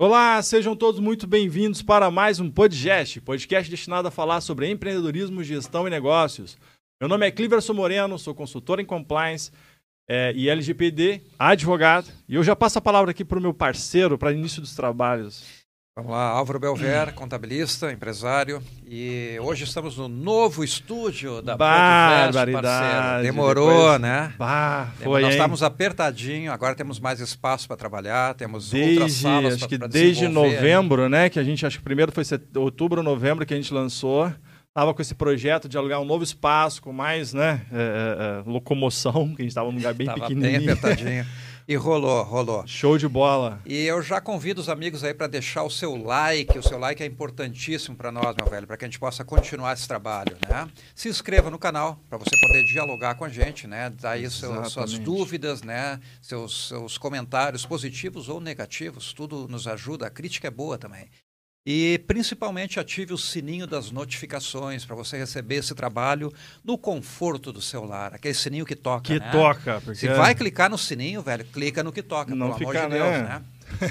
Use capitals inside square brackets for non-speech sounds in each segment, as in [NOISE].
Olá, sejam todos muito bem-vindos para mais um podcast, podcast destinado a falar sobre empreendedorismo, gestão e negócios. Meu nome é Cliverson Moreno, sou consultor em compliance é, e LGPD, advogado, e eu já passo a palavra aqui para o meu parceiro para início dos trabalhos. Vamos lá, Álvaro Belver, contabilista, empresário. E hoje estamos no novo estúdio da Barbaridade. Demorou, Depois... né? Bah, foi, Nós hein? estávamos apertadinho, agora temos mais espaço para trabalhar, temos outras Desde, salas acho pra- que pra desde novembro, né? Que a gente, acho que primeiro foi outubro, novembro que a gente lançou. Tava com esse projeto de alugar um novo espaço com mais, né? é, é, é, locomoção, que a gente tava num lugar bem Tava bem pequenininho. apertadinho. [LAUGHS] E rolou, rolou. Show de bola. E eu já convido os amigos aí para deixar o seu like. O seu like é importantíssimo para nós, meu velho, para que a gente possa continuar esse trabalho, né? Se inscreva no canal para você poder dialogar com a gente, né? Dar aí seu- suas dúvidas, né? Seus, seus comentários positivos ou negativos, tudo nos ajuda. A crítica é boa também. E principalmente ative o sininho das notificações para você receber esse trabalho no conforto do celular. Aquele sininho que toca. Que né? toca. Porque... Se vai clicar no sininho, velho, clica no que toca, Não pelo fica, amor de Deus, né? né?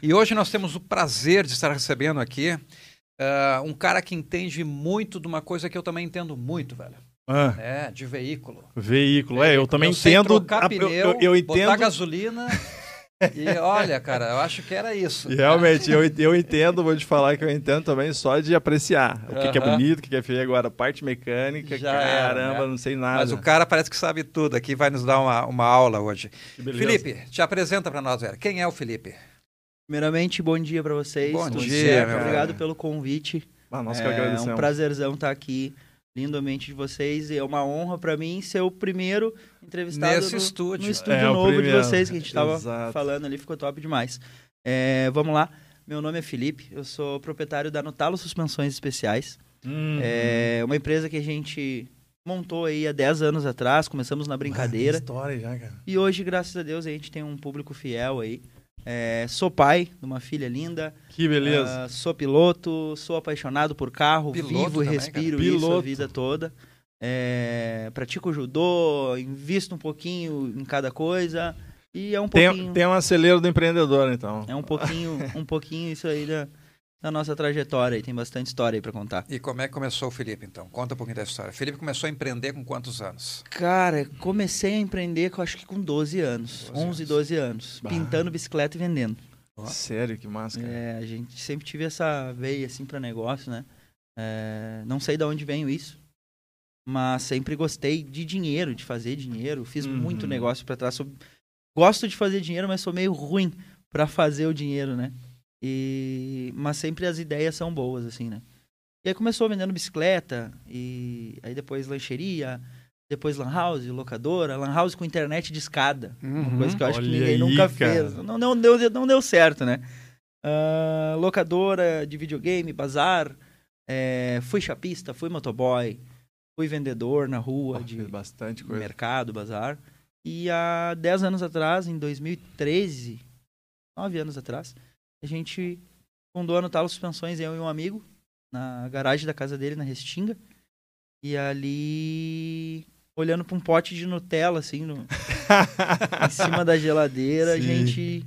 e hoje nós temos o prazer de estar recebendo aqui ah, um cara que entende muito de uma coisa que eu também entendo muito, velho. Ah, É, de veículo. veículo. É, eu também sei entendo. pneu, eu, eu, eu botar entendo. gasolina. [LAUGHS] e olha, cara, eu acho que era isso. E Realmente, eu, eu entendo, vou te falar que eu entendo também só de apreciar o que, que é bonito, o que, que é feio. Agora, parte mecânica, Já era, caramba, né? não sei nada. Mas o cara parece que sabe tudo aqui, vai nos dar uma, uma aula hoje. Que. Felipe, te apresenta para nós, velho. Quem é o Felipe? Primeiramente, bom dia pra vocês. Bom Tudo dia, meu Obrigado velho. pelo convite. Ah, que é agradecemos. um prazerzão estar aqui, lindamente de vocês. E é uma honra pra mim ser o primeiro entrevistado Nesse no, estúdio. no estúdio É, novo de vocês que a gente tava Exato. falando ali, ficou top demais. É, vamos lá. Meu nome é Felipe, eu sou proprietário da Notalo Suspensões Especiais. Hum. É uma empresa que a gente montou aí há 10 anos atrás, começamos na brincadeira. Ah, história já, cara. E hoje, graças a Deus, a gente tem um público fiel aí. É, sou pai de uma filha linda. Que beleza. Ah, sou piloto, sou apaixonado por carro, Piloto vivo e respiro cara. isso a Piloto. vida toda. É, pratico judô, invisto um pouquinho em cada coisa. E é um pouquinho, tem, tem um acelero do empreendedor, então. é um pouquinho, um pouquinho isso aí da, da nossa trajetória. E tem bastante história aí pra contar. E como é que começou o Felipe, então? Conta um pouquinho da história. Felipe começou a empreender com quantos anos? Cara, comecei a empreender, com, acho que com 12 anos, 12 11, anos. 12 anos, Bah. pintando bicicleta e vendendo. Sério, que massa, cara. É, a gente sempre tive essa veia assim para negócio, né? É, não sei de onde veio isso, mas sempre gostei de dinheiro, de fazer dinheiro. Fiz Uhum. muito negócio para trás. Sou- gosto de fazer dinheiro, mas sou meio ruim para fazer o dinheiro, né? E mas sempre as ideias são boas assim, né? E aí começou vendendo bicicleta e aí depois lancheria, depois lan house, locadora, lan house com internet de escada. Uma coisa que eu acho que Olha ninguém aí, nunca cara. fez. Não, não, deu, não deu certo, né? Ah, locadora de videogame, bazar. é, fui chapista, fui motoboy, fui vendedor na rua Pô, de bastante coisa. mercado, bazar. E há 10 anos atrás, em 2013, 9 anos atrás, a gente fundou a Notalo Suspensões, eu e um amigo, na garagem da casa dele, na Restinga. E ali, olhando para um pote de Nutella, assim, no, [LAUGHS] em cima da geladeira, a Sim. gente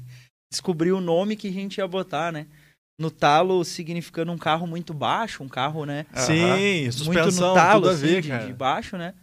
descobriu o nome que a gente ia botar, né? No talo significando um carro muito baixo, um carro, né? Sim, muito suspensão, no talo, tudo a assim, ver, de, cara. de baixo, né?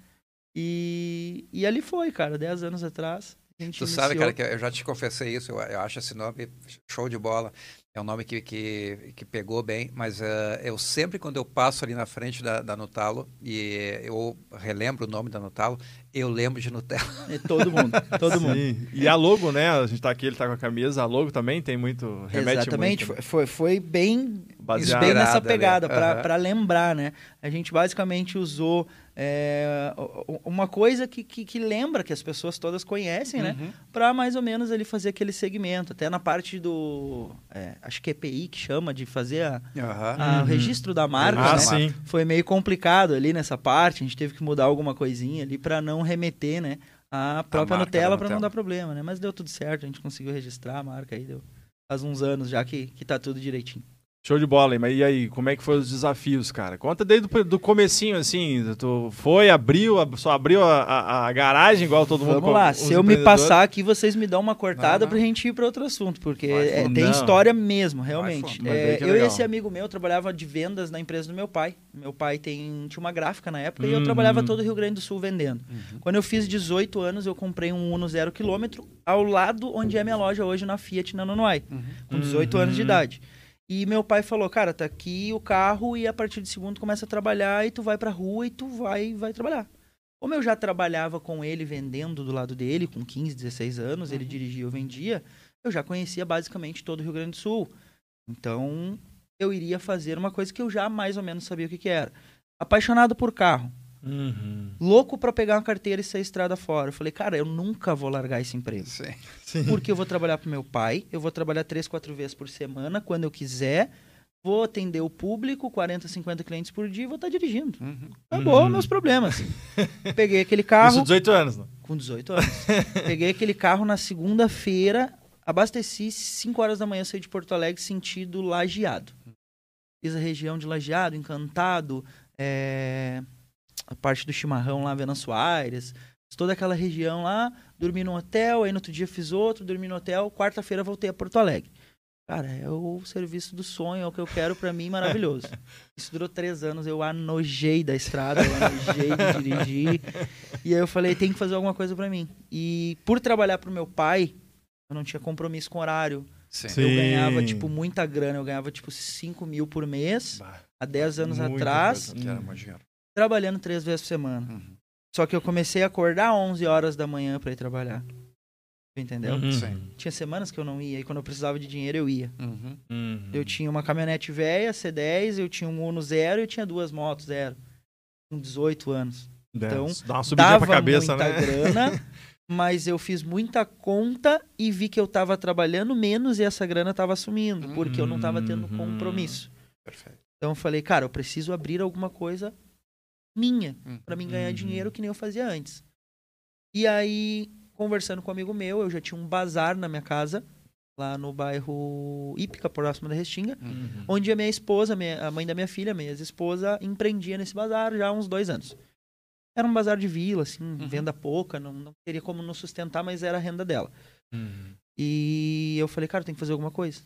E, e ali foi, cara, 10 anos atrás. Gente Tu sabe, iniciou. cara, que eu já te confessei isso, eu, eu acho esse nome show de bola. É um nome que, que, que pegou bem, mas eh, eu sempre, quando eu passo ali na frente da, da Nutalo e eu relembro o nome da Nutalo, eu lembro de Nutella. [LAUGHS] É todo mundo, todo mundo. Sim. E a logo, né? A gente tá aqui, ele tá com a camisa. A logo também tem muito. Remete Exatamente, muito. né? foi, foi, bem, Baseado. bem nessa pegada, pra Aham. pra lembrar, né? A gente basicamente usou é, uma coisa que, que, que lembra, que as pessoas todas conhecem, né? Uhum. Pra mais ou menos ele fazer aquele segmento. Até na parte do. é, acho que é EPI que chama de fazer a, a- o Uhum. registro da marca, Ah, né? sim. foi meio complicado ali nessa parte, a gente teve que mudar alguma coisinha ali pra não remeter, né, a própria marca Nutella da pra não dar problema, né? Mas deu tudo certo, a gente conseguiu registrar a marca aí, deu faz uns anos já que, que tá tudo direitinho. Show de bola, mas e aí, como é que foram os desafios, cara? Conta desde do, do comecinho, assim, tu foi, abriu, só abriu a, a, a garagem igual todo mundo. Vamos lá, se eu me passar aqui, vocês me dão uma cortada não, não. pra gente ir pra outro assunto, porque é, tem história mesmo, realmente. É, eu e esse amigo meu trabalhava de vendas na empresa do meu pai. Meu pai tem, tinha uma gráfica na época uhum. e eu trabalhava todo o Rio Grande do Sul vendendo. Uhum. Quando eu fiz 18 anos, eu comprei um Uno zero quilômetro ao lado onde é minha loja hoje na Fiat na Nonoai, uhum. com 18 anos de uhum. idade. E meu pai falou, cara, tá aqui o carro e a partir de segundo começa a trabalhar e tu vai pra rua e tu vai vai trabalhar. Como eu já trabalhava com ele vendendo do lado dele, com 15, 16 anos, uhum. ele dirigia, eu vendia, eu já conhecia basicamente todo o Rio Grande do Sul. Então, eu iria fazer uma coisa que eu já mais ou menos sabia o que, que era. Apaixonado por carro. Uhum. Louco para pegar uma carteira e sair estrada fora. Eu falei, cara, eu nunca vou largar esse emprego. Sim. Sim. Porque eu vou trabalhar pro meu pai, eu vou trabalhar três, quatro vezes por semana, quando eu quiser. Vou atender o público, 40, 50 clientes por dia e vou estar tá dirigindo. Uhum. Acabou uhum. meus problemas. Peguei aquele carro. Isso 18 anos, não? Com 18 anos. [LAUGHS] Peguei aquele carro na segunda-feira, abasteci 5 horas da manhã, saí de Porto Alegre, sentido lajeado. Fiz a região de lajeado, encantado, é a parte do chimarrão lá, Venâncio Aires, toda aquela região lá, dormi no hotel, aí no outro dia fiz outro, dormi no hotel, quarta-feira voltei a Porto Alegre. Cara, é o serviço do sonho, é o que eu quero para mim, maravilhoso. [LAUGHS] Isso durou três anos, eu anojei da estrada, eu anojei de dirigir. E aí eu falei, tem que fazer alguma coisa para mim. E por trabalhar pro meu pai, eu não tinha compromisso com horário. Sim. Eu ganhava, tipo, muita grana. Eu ganhava, tipo, 5 mil por mês. Bah, há 10 anos atrás. Coisa. Que era mais dinheiro trabalhando três vezes por semana. Uhum. Só que eu comecei a acordar 11 horas da manhã para ir trabalhar. Entendeu? Uhum. Tinha semanas que eu não ia, e quando eu precisava de dinheiro, eu ia. Uhum. uhum. Eu tinha uma caminhonete velha, C10, eu tinha um Uno zero e eu tinha duas motos zero. Com 18 anos. Então, Dá uma subidinha dava pra cabeça, muita né? grana, [LAUGHS] mas eu fiz muita conta e vi que eu tava trabalhando menos e essa grana tava sumindo, porque eu não tava tendo uhum. compromisso. Perfeito. Então eu falei, cara, eu preciso abrir alguma coisa minha, uhum. para mim ganhar uhum. dinheiro que nem eu fazia antes. E aí, conversando com um amigo meu, eu já tinha um bazar na minha casa, lá no bairro Ípica, próximo da Restinga, uhum. onde a minha esposa, a mãe da minha filha, minha ex-esposa, empreendia nesse bazar já há uns dois anos. Era um bazar de vila, assim, uhum. venda pouca, não, não teria como nos sustentar, mas era a renda dela. Uhum. E eu falei, cara, tem que fazer alguma coisa.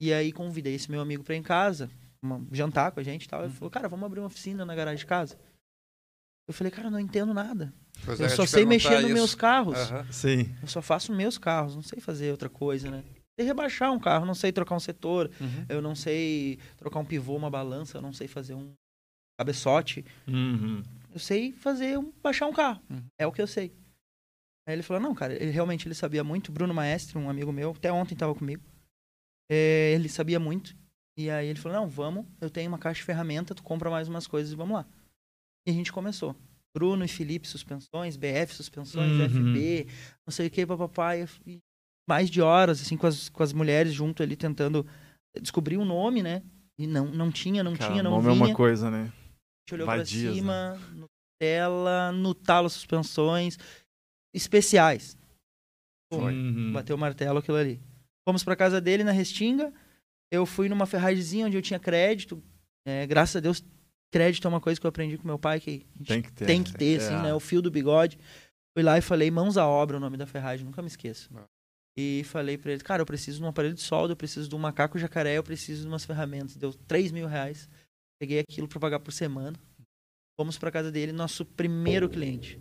E aí convidei esse meu amigo para ir em casa, uma, jantar com a gente e tal. Ele uhum. falou, cara, vamos abrir uma oficina na garagem de casa. Eu falei, cara, não entendo nada. Pois eu é, só sei mexer nos meus carros. Uhum. Sim. Eu só faço meus carros, não sei fazer outra coisa, né? Sei rebaixar um carro, não sei trocar um setor, uhum. eu não sei trocar um pivô, uma balança, eu não sei fazer um cabeçote. Uhum. Eu sei fazer um, baixar um carro. Uhum. É o que eu sei. Aí ele falou, não, cara, ele realmente ele sabia muito. Bruno Maestre, um amigo meu, até ontem estava comigo. É, ele sabia muito. E aí ele falou, não, vamos, eu tenho uma caixa de ferramenta, tu compra mais umas coisas e vamos lá. E a gente começou. Bruno e Felipe suspensões, BF suspensões, uhum. FB, não sei o que, papai. Mais de horas, assim, com as, com as mulheres junto ali tentando descobrir um nome, né? E não, não tinha, não Cara, tinha, não nome vinha. é uma coisa, né? A gente olhou Vadias, pra cima, né? no tela, no talo suspensões especiais. Foi. Uhum. Bateu o martelo aquilo ali. Fomos pra casa dele na Restinga. Eu fui numa ferragemzinha onde eu tinha crédito. É, graças a Deus crédito é uma coisa que eu aprendi com meu pai que tem que ter, tem que ter assim, é. né? O fio do bigode. Fui lá e falei, mãos à obra, o nome da ferragem, nunca me esqueço. Não. E falei para ele, cara, eu preciso de um aparelho de solda, eu preciso de um macaco jacaré, eu preciso de umas ferramentas. Deu 3 mil reais. Peguei aquilo para pagar por semana. Fomos para casa dele, nosso primeiro cliente.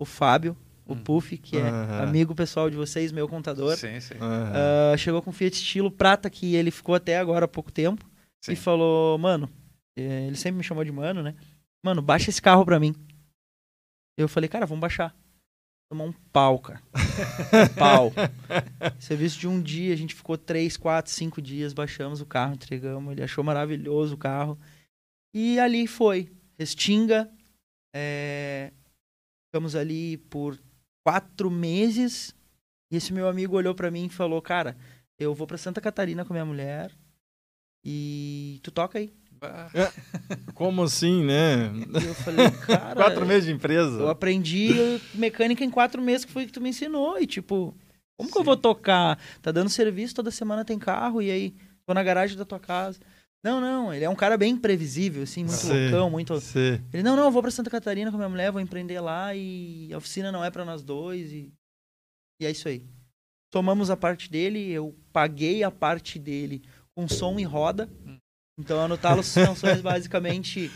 O Fábio, o hum. Puff, que é uhum. amigo pessoal de vocês, meu contador. Sim, sim. Uhum. Uh, chegou com Fiat estilo prata, que ele ficou até agora há pouco tempo. Sim. E falou, mano, é, ele sempre me chamou de mano, né? Mano, baixa esse carro pra mim. Eu falei, cara, vamos baixar. Tomar um pau, cara. Um [LAUGHS] pau. Serviço de um dia, a gente ficou três, quatro, cinco dias, baixamos o carro, entregamos. Ele achou maravilhoso o carro. E ali foi. Restinga. É... Ficamos ali por quatro meses. E esse meu amigo olhou para mim e falou: Cara, eu vou para Santa Catarina com minha mulher. E tu toca aí. É. Como assim, né? E eu falei, [LAUGHS] cara. quatro meses de empresa. Eu aprendi mecânica em quatro meses, que foi que tu me ensinou. E tipo, como Sim. que eu vou tocar? Tá dando serviço, toda semana tem carro, e aí tô na garagem da tua casa. Não, não, ele é um cara bem imprevisível, assim, muito Sim, loucão, muito. sim. Ele, não, não, eu vou pra Santa Catarina com a minha mulher, vou empreender lá e a oficina não é pra nós dois e. E é isso aí. Tomamos a parte dele, eu paguei a parte dele com som e roda. Então a Nutalo Suspensões, basicamente,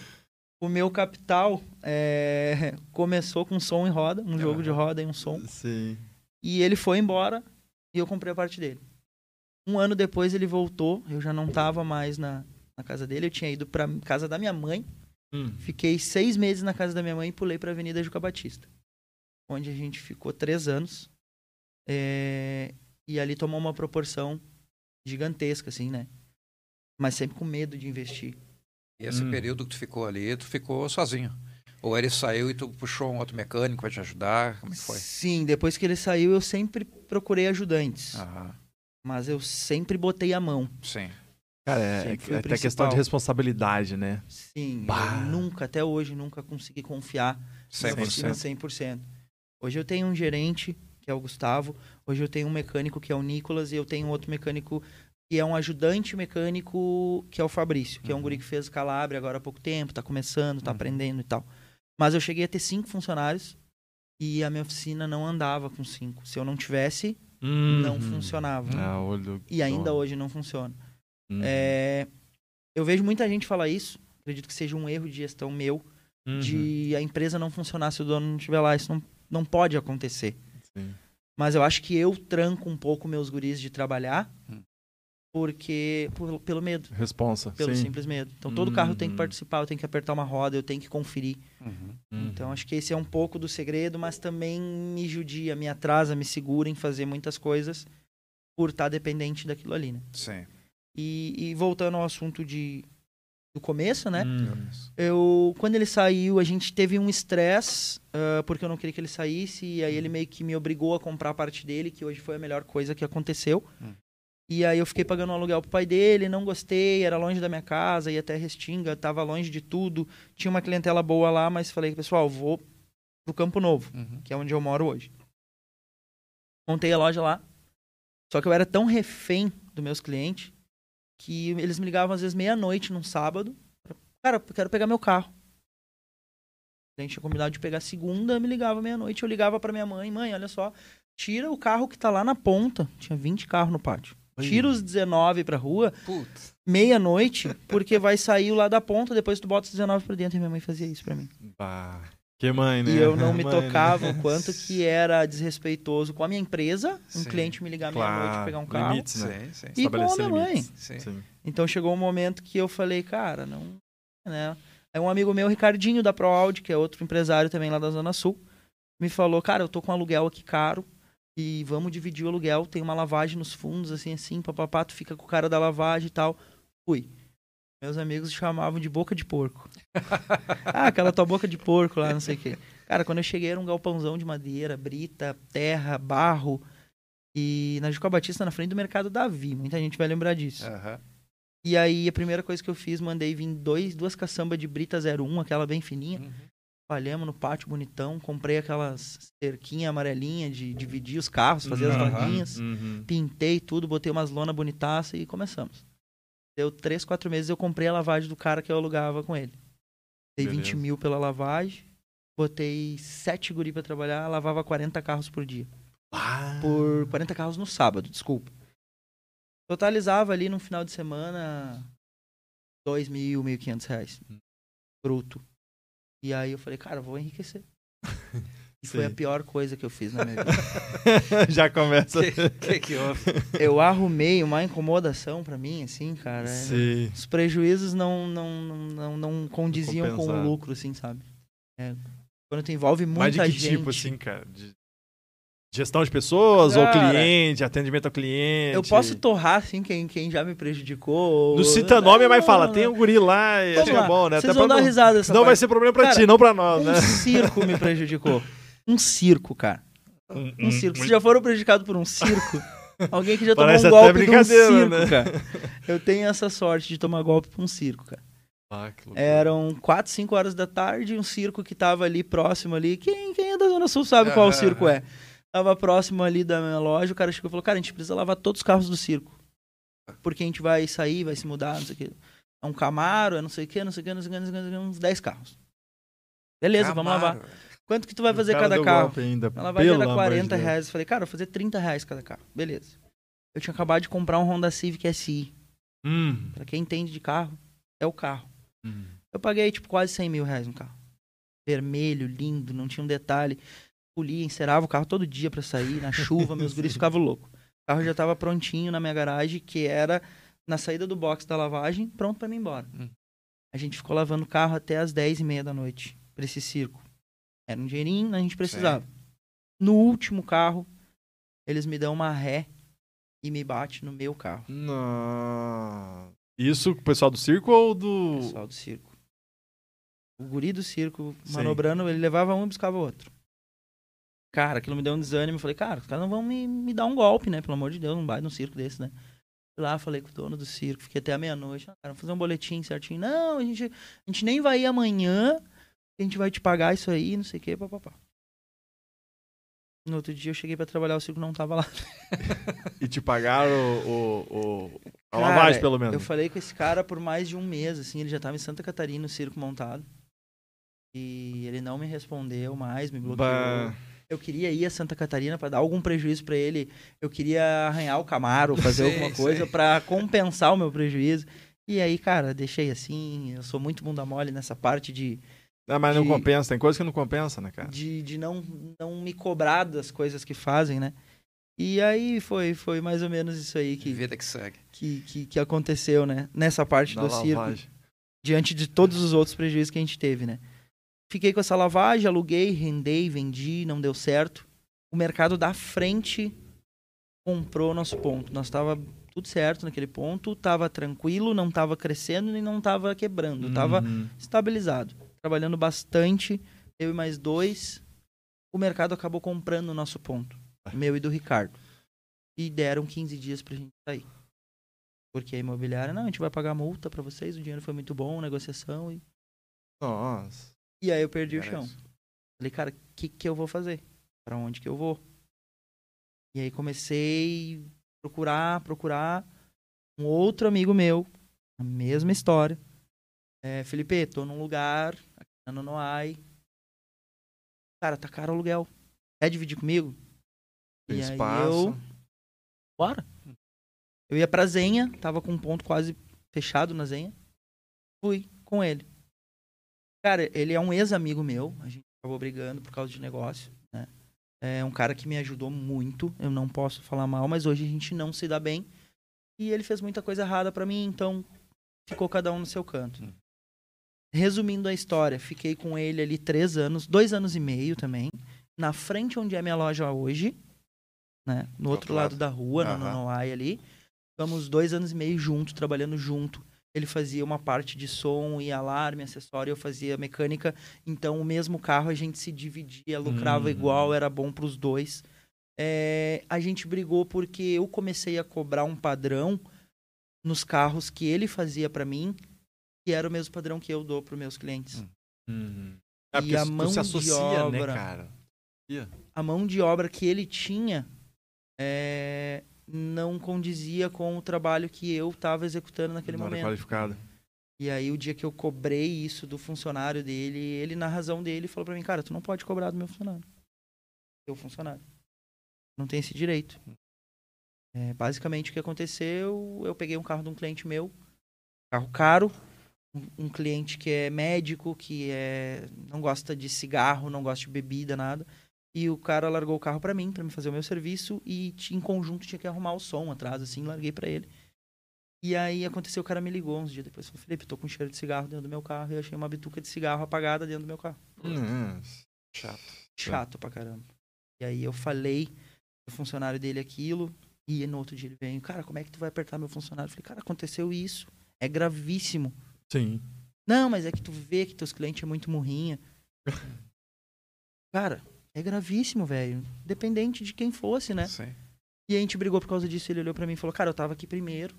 o meu capital é, começou com som e roda, um jogo de roda e um som. Sim. E ele foi embora e eu comprei a parte dele. Um ano depois ele voltou, eu já não tava mais na, na casa dele, eu tinha ido pra casa da minha mãe. Hum. Fiquei seis meses na casa da minha mãe e pulei pra Avenida Juca Batista. Onde a gente ficou três anos. É, E ali tomou uma proporção gigantesca, assim, né? Mas sempre com medo de investir. E esse Hum. período que tu ficou ali, tu ficou sozinho. Ou ele saiu e tu puxou um outro mecânico para te ajudar? Como é que foi? Sim, depois que ele saiu, eu sempre procurei ajudantes. Aham, Mas eu sempre botei a mão. sim. Cara, é, é até questão de responsabilidade, né? Sim, nunca, até hoje, nunca consegui confiar 100%. 100%. Hoje eu tenho um gerente, que é o Gustavo. Hoje eu tenho um mecânico, que é o Nicolas. E eu tenho outro mecânico, que é um ajudante mecânico, que é o Fabrício. Que é um Uhum. guri que fez Calabria agora há pouco tempo. Tá começando, tá Uhum. aprendendo e tal. Mas eu cheguei a ter cinco funcionários. E a minha oficina não andava com cinco. Se eu não tivesse, não Uhum. funcionava. Ah, olho. E ainda Uhum. hoje não funciona. Uhum. É, eu vejo muita gente falar isso. Acredito que seja um erro de gestão meu Uhum. de a empresa não funcionar se o dono não estiver lá. Isso não, não pode acontecer. Sim. Mas eu acho que eu tranco um pouco meus guris de trabalhar Hum. Porque por- pelo medo, Responsa. pelo sim. simples medo. Então todo carro tem que Uhum. participar, eu tenho que apertar uma roda, eu tenho que conferir. Uhum. Uhum. Então acho que esse é um pouco do segredo, mas também me judia, me atrasa, me segura em fazer muitas coisas por estar dependente daquilo ali, né? Sim. E, e voltando ao assunto de do começo, né? Uhum. Eu, quando ele saiu, a gente teve um estresse, ah, porque eu não queria que ele saísse, e aí ele meio que me obrigou a comprar a parte dele, que hoje foi a melhor coisa que aconteceu. Hum. E aí eu fiquei pagando um aluguel pro pai dele, não gostei, era longe da minha casa, ia até Restinga, tava longe de tudo, tinha uma clientela boa lá, mas falei, pessoal, vou pro Campo Novo, Uhum. que é onde eu moro hoje. Montei a loja lá, só que eu era tão refém dos meus clientes, que eles me ligavam às vezes meia-noite num sábado, Cara, eu quero pegar meu carro. A gente tinha combinado de pegar segunda, me ligava meia-noite. Eu ligava pra minha mãe, mãe, olha só, tira o carro que tá lá na ponta. Tinha 20 carros no pátio. Tira os 19 pra rua, meia-noite, porque vai sair o lá da ponta, depois tu bota os 19 pra dentro. E minha mãe fazia isso pra mim. Bah, que mãe, né? E eu não [LAUGHS] me Mãe, né? tocava o [LAUGHS] quanto que era desrespeitoso com a minha empresa, um Sim. cliente me ligar meia-noite pegar um carro. limites, né? Sim, sim. E com a minha mãe. limites. Sim. Sim. Então chegou um momento que eu falei, cara, não. Né? Aí um amigo meu, Ricardinho, da ProAudio, que é outro empresário também lá da Zona Sul, me falou, cara, eu tô com um aluguel aqui caro e vamos dividir o aluguel. Tem uma lavagem nos fundos, assim, assim, papapá, tu fica com o cara da lavagem e tal. Fui. Meus amigos chamavam de boca de porco. [LAUGHS] ah, aquela tua boca de porco lá, não sei o quê. Cara, quando eu cheguei era um galpãozão de madeira, brita, terra, barro. E na Juca Batista, na frente do Mercado Davi. Muita gente vai lembrar disso. Aham. E aí, a primeira coisa que eu fiz, mandei vir dois, duas caçambas de Brita 01, aquela bem fininha. Uhum. Palhamos no pátio bonitão. Comprei aquelas cerquinhas amarelinhas de dividir os carros, fazer as Aham. rodinhas. Uhum. Pintei tudo, botei umas lona bonitaça e começamos. Deu três, quatro meses, eu comprei a lavagem do cara que eu alugava com ele. Dei 20 Beleza. mil pela lavagem. Botei sete guri pra trabalhar, lavava 40 carros por dia Ah. por 40 carros no sábado, desculpa. Totalizava ali no final de semana 2 mil, 1.500 reais. Hum. Bruto. E aí eu falei, cara, vou enriquecer. [LAUGHS] E foi a pior coisa que eu fiz na minha vida. [LAUGHS] Já começa. O que, que houve? [LAUGHS] eu arrumei uma incomodação pra mim, assim, cara. é- Sim. Os prejuízos não, não, não, não, condiziam com o lucro, assim, sabe? É, quando tu envolve muita Mas de que gente... tipo, assim, cara? De gestão de pessoas ou Cara, cliente, atendimento ao cliente? Eu posso torrar, assim, quem, quem já me prejudicou. Não cita nome, mas Não, fala, não, tem um guri lá e Vamos acho que é lá. bom, né? Vocês Até vão dar não... risada Senão vai ser problema pra Cara, ti, não pra nós, né? Um [LAUGHS] circo me prejudicou. Um circo, cara. Um circo. Vocês já foram prejudicados por um circo? [LAUGHS] Alguém que já tomou Parece um golpe de um circo, né? cara. [LAUGHS] Eu tenho essa sorte de tomar golpe por um circo, cara. Ah. Eram 4, 5 horas da tarde, um circo que tava ali próximo ali. Quem, quem é da Zona Sul sabe qual Aham, circo é. Tava próximo ali da minha loja, o cara chegou e falou, cara, a gente precisa lavar todos os carros do circo. Porque a gente vai sair, vai se mudar, não sei o quê. É um Camaro, é não sei o que, não sei o que, não sei o que, não sei o que, uns 10 carros. Beleza, vamos lavar. Camaro. Quanto que tu vai fazer cara cada carro? ainda. A lavagem pelo era amor de 40 Deus. reais. Eu falei, cara, eu vou fazer 30 reais cada carro. Beleza. Eu tinha acabado de comprar um Honda Civic SI. Hum. Pra quem entende de carro, é o carro. Hum. Eu paguei, tipo, quase 100 mil reais no carro. Vermelho, lindo, não tinha um detalhe. Polia, encerava o carro todo dia pra sair, na chuva, meus guris [LAUGHS] ficavam loucos. O carro já tava prontinho na minha garagem, que era na saída do box da lavagem, pronto pra mim ir embora. Hum. A gente ficou lavando o carro até as 10 e meia da noite, pra esse circo. Era um dinheirinho, a gente precisava. No último carro, eles me dão uma ré e me bate no meu carro. Não. Isso com o pessoal do circo ou do. pessoal do circo. O guri do circo Sim. manobrando, ele levava um e buscava outro. Cara, aquilo me deu um desânimo. Eu falei, cara, os caras não vão me, me dar um golpe, né? Pelo amor de Deus, não vai num circo desse, né? Fui lá, falei com o dono do circo, fiquei até a meia-noite. Ah, cara, vamos fazer um boletim certinho. Não, a gente, a gente nem vai ir amanhã, a gente vai te pagar isso aí, não sei o que, papapá. No outro dia eu cheguei pra trabalhar, o circo não tava lá. [LAUGHS] E te pagaram o, o, o- a Cara, lavagem, pelo menos. Eu falei com esse cara por mais de um mês, assim, ele já tava em Santa Catarina, no circo montado. E ele não me respondeu mais, me bloqueou. Bah. Eu queria ir a Santa Catarina pra dar algum prejuízo pra ele. Eu queria arranhar o Camaro, fazer Sei, [LAUGHS] alguma coisa pra compensar o meu prejuízo. E aí, cara, deixei assim. Eu sou muito bunda mole nessa parte de, Ah, mas não de- compensa. Tem coisa que não compensa, né, cara? de, de não, não me cobrar das coisas que fazem, né? E aí foi, foi mais ou menos isso aí que, Vida que segue. que, que, que aconteceu, né? Nessa parte Da do circo. lavagem. diante de todos os outros prejuízos que a gente teve, né? Fiquei com essa lavagem, aluguei, rendei, vendi, não deu certo. O mercado da frente comprou nosso ponto. Nós tava tudo certo naquele ponto, tava tranquilo, não tava crescendo e não tava quebrando, tava Uhum. estabilizado. Trabalhando bastante, eu e mais dois. O mercado acabou comprando o nosso ponto, meu e do Ricardo. E deram 15 dias pra gente sair. Porque a imobiliária, não, a gente vai pagar multa pra vocês, o dinheiro foi muito bom, negociação. E, Nossa. E aí eu perdi o chão. Parece. Falei, cara, o que, que eu vou fazer? Pra onde que eu vou? E aí comecei a procurar, procurar. Um outro amigo meu, a mesma história. É, Felipe, tô num lugar, aqui na Nonoai. Cara, tá caro o aluguel. Quer dividir comigo? Tem e aí espaço. eu. Bora. Eu ia pra Zenha, tava com um ponto quase fechado na Zenha. Fui com ele. Cara, ele é um ex-amigo meu. A gente acabou brigando por causa de negócio, né? É um cara que me ajudou muito. Eu não posso falar mal, mas hoje a gente não se dá bem. E ele fez muita coisa errada pra mim, então ficou cada um no seu canto. Hum. Resumindo a história, fiquei com ele ali três anos, dois anos e meio também, na frente onde é minha loja hoje, né? No outro outro lado, lado. da rua, no Aham. Nonoai ali. Ficamos dois anos e meio junto, trabalhando junto. Ele fazia uma parte de som e alarme, acessório, eu fazia mecânica. Então, o mesmo carro a gente se dividia, lucrava Uhum. igual, era bom pros dois. É, a gente brigou porque eu comecei a cobrar um padrão nos carros que ele fazia pra mim, que era o mesmo padrão que eu dou pros meus clientes. Hum. Uhum. E É porque a mão se de associa, né, obra? cara? a mão de obra que ele tinha é, não condizia com o trabalho que eu estava executando naquele Não momento. qualificado. E aí, o dia que eu cobrei isso do funcionário dele, ele, na razão dele, falou pra mim, cara, tu não pode cobrar do meu funcionário. Teu funcionário. Não tem esse direito. É, basicamente, o que aconteceu, eu peguei um carro de um cliente meu, carro caro, um, um cliente que é médico, que é, não gosta de cigarro, não gosta de bebida, nada. E o cara largou o carro pra mim, pra me fazer o meu serviço, e em conjunto tinha que arrumar o som atrás, assim, larguei pra ele. E aí aconteceu, o cara me ligou uns dias depois. Falou, Felipe, tô com cheiro de cigarro dentro do meu carro. E eu achei uma bituca de cigarro apagada dentro do meu carro. Nossa. Chato. Chato pra caramba. E aí eu falei pro funcionário dele aquilo. E no outro dia ele veio, cara, como é que tu vai apertar meu funcionário? Eu falei, cara, aconteceu isso. É gravíssimo. Sim. Não, mas é que tu vê que teus clientes é muito murrinha. [LAUGHS] cara, é gravíssimo, velho. Dependente de quem fosse, né? Sim. E a gente brigou por causa disso. Ele olhou pra mim e falou: Cara, eu tava aqui primeiro,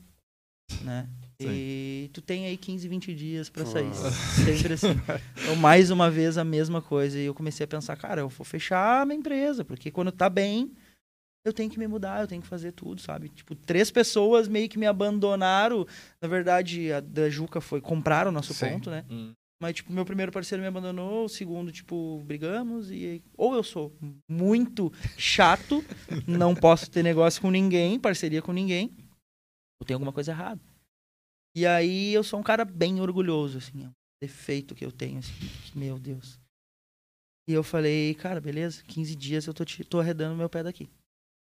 né? Sim. E tu tem aí 15, 20 dias pra Pô. sair. [LAUGHS] Sempre assim. Então, mais uma vez, a mesma coisa. E eu comecei a pensar: Cara, eu vou fechar a minha empresa, porque quando tá bem, eu tenho que me mudar, eu tenho que fazer tudo, sabe? Tipo, três pessoas meio que me abandonaram. Na verdade, a da Juca foi comprar o nosso Sim. ponto, né? Hum. Mas, tipo, meu primeiro parceiro me abandonou, o segundo, tipo, brigamos e... Ou eu sou muito chato, [LAUGHS] não posso ter negócio com ninguém, parceria com ninguém, ou tem alguma coisa errada. E aí eu sou um cara bem orgulhoso, assim, é um defeito que eu tenho, assim, que, meu Deus. E eu falei, cara, beleza, 15 dias eu tô, te, tô arredando meu pé daqui.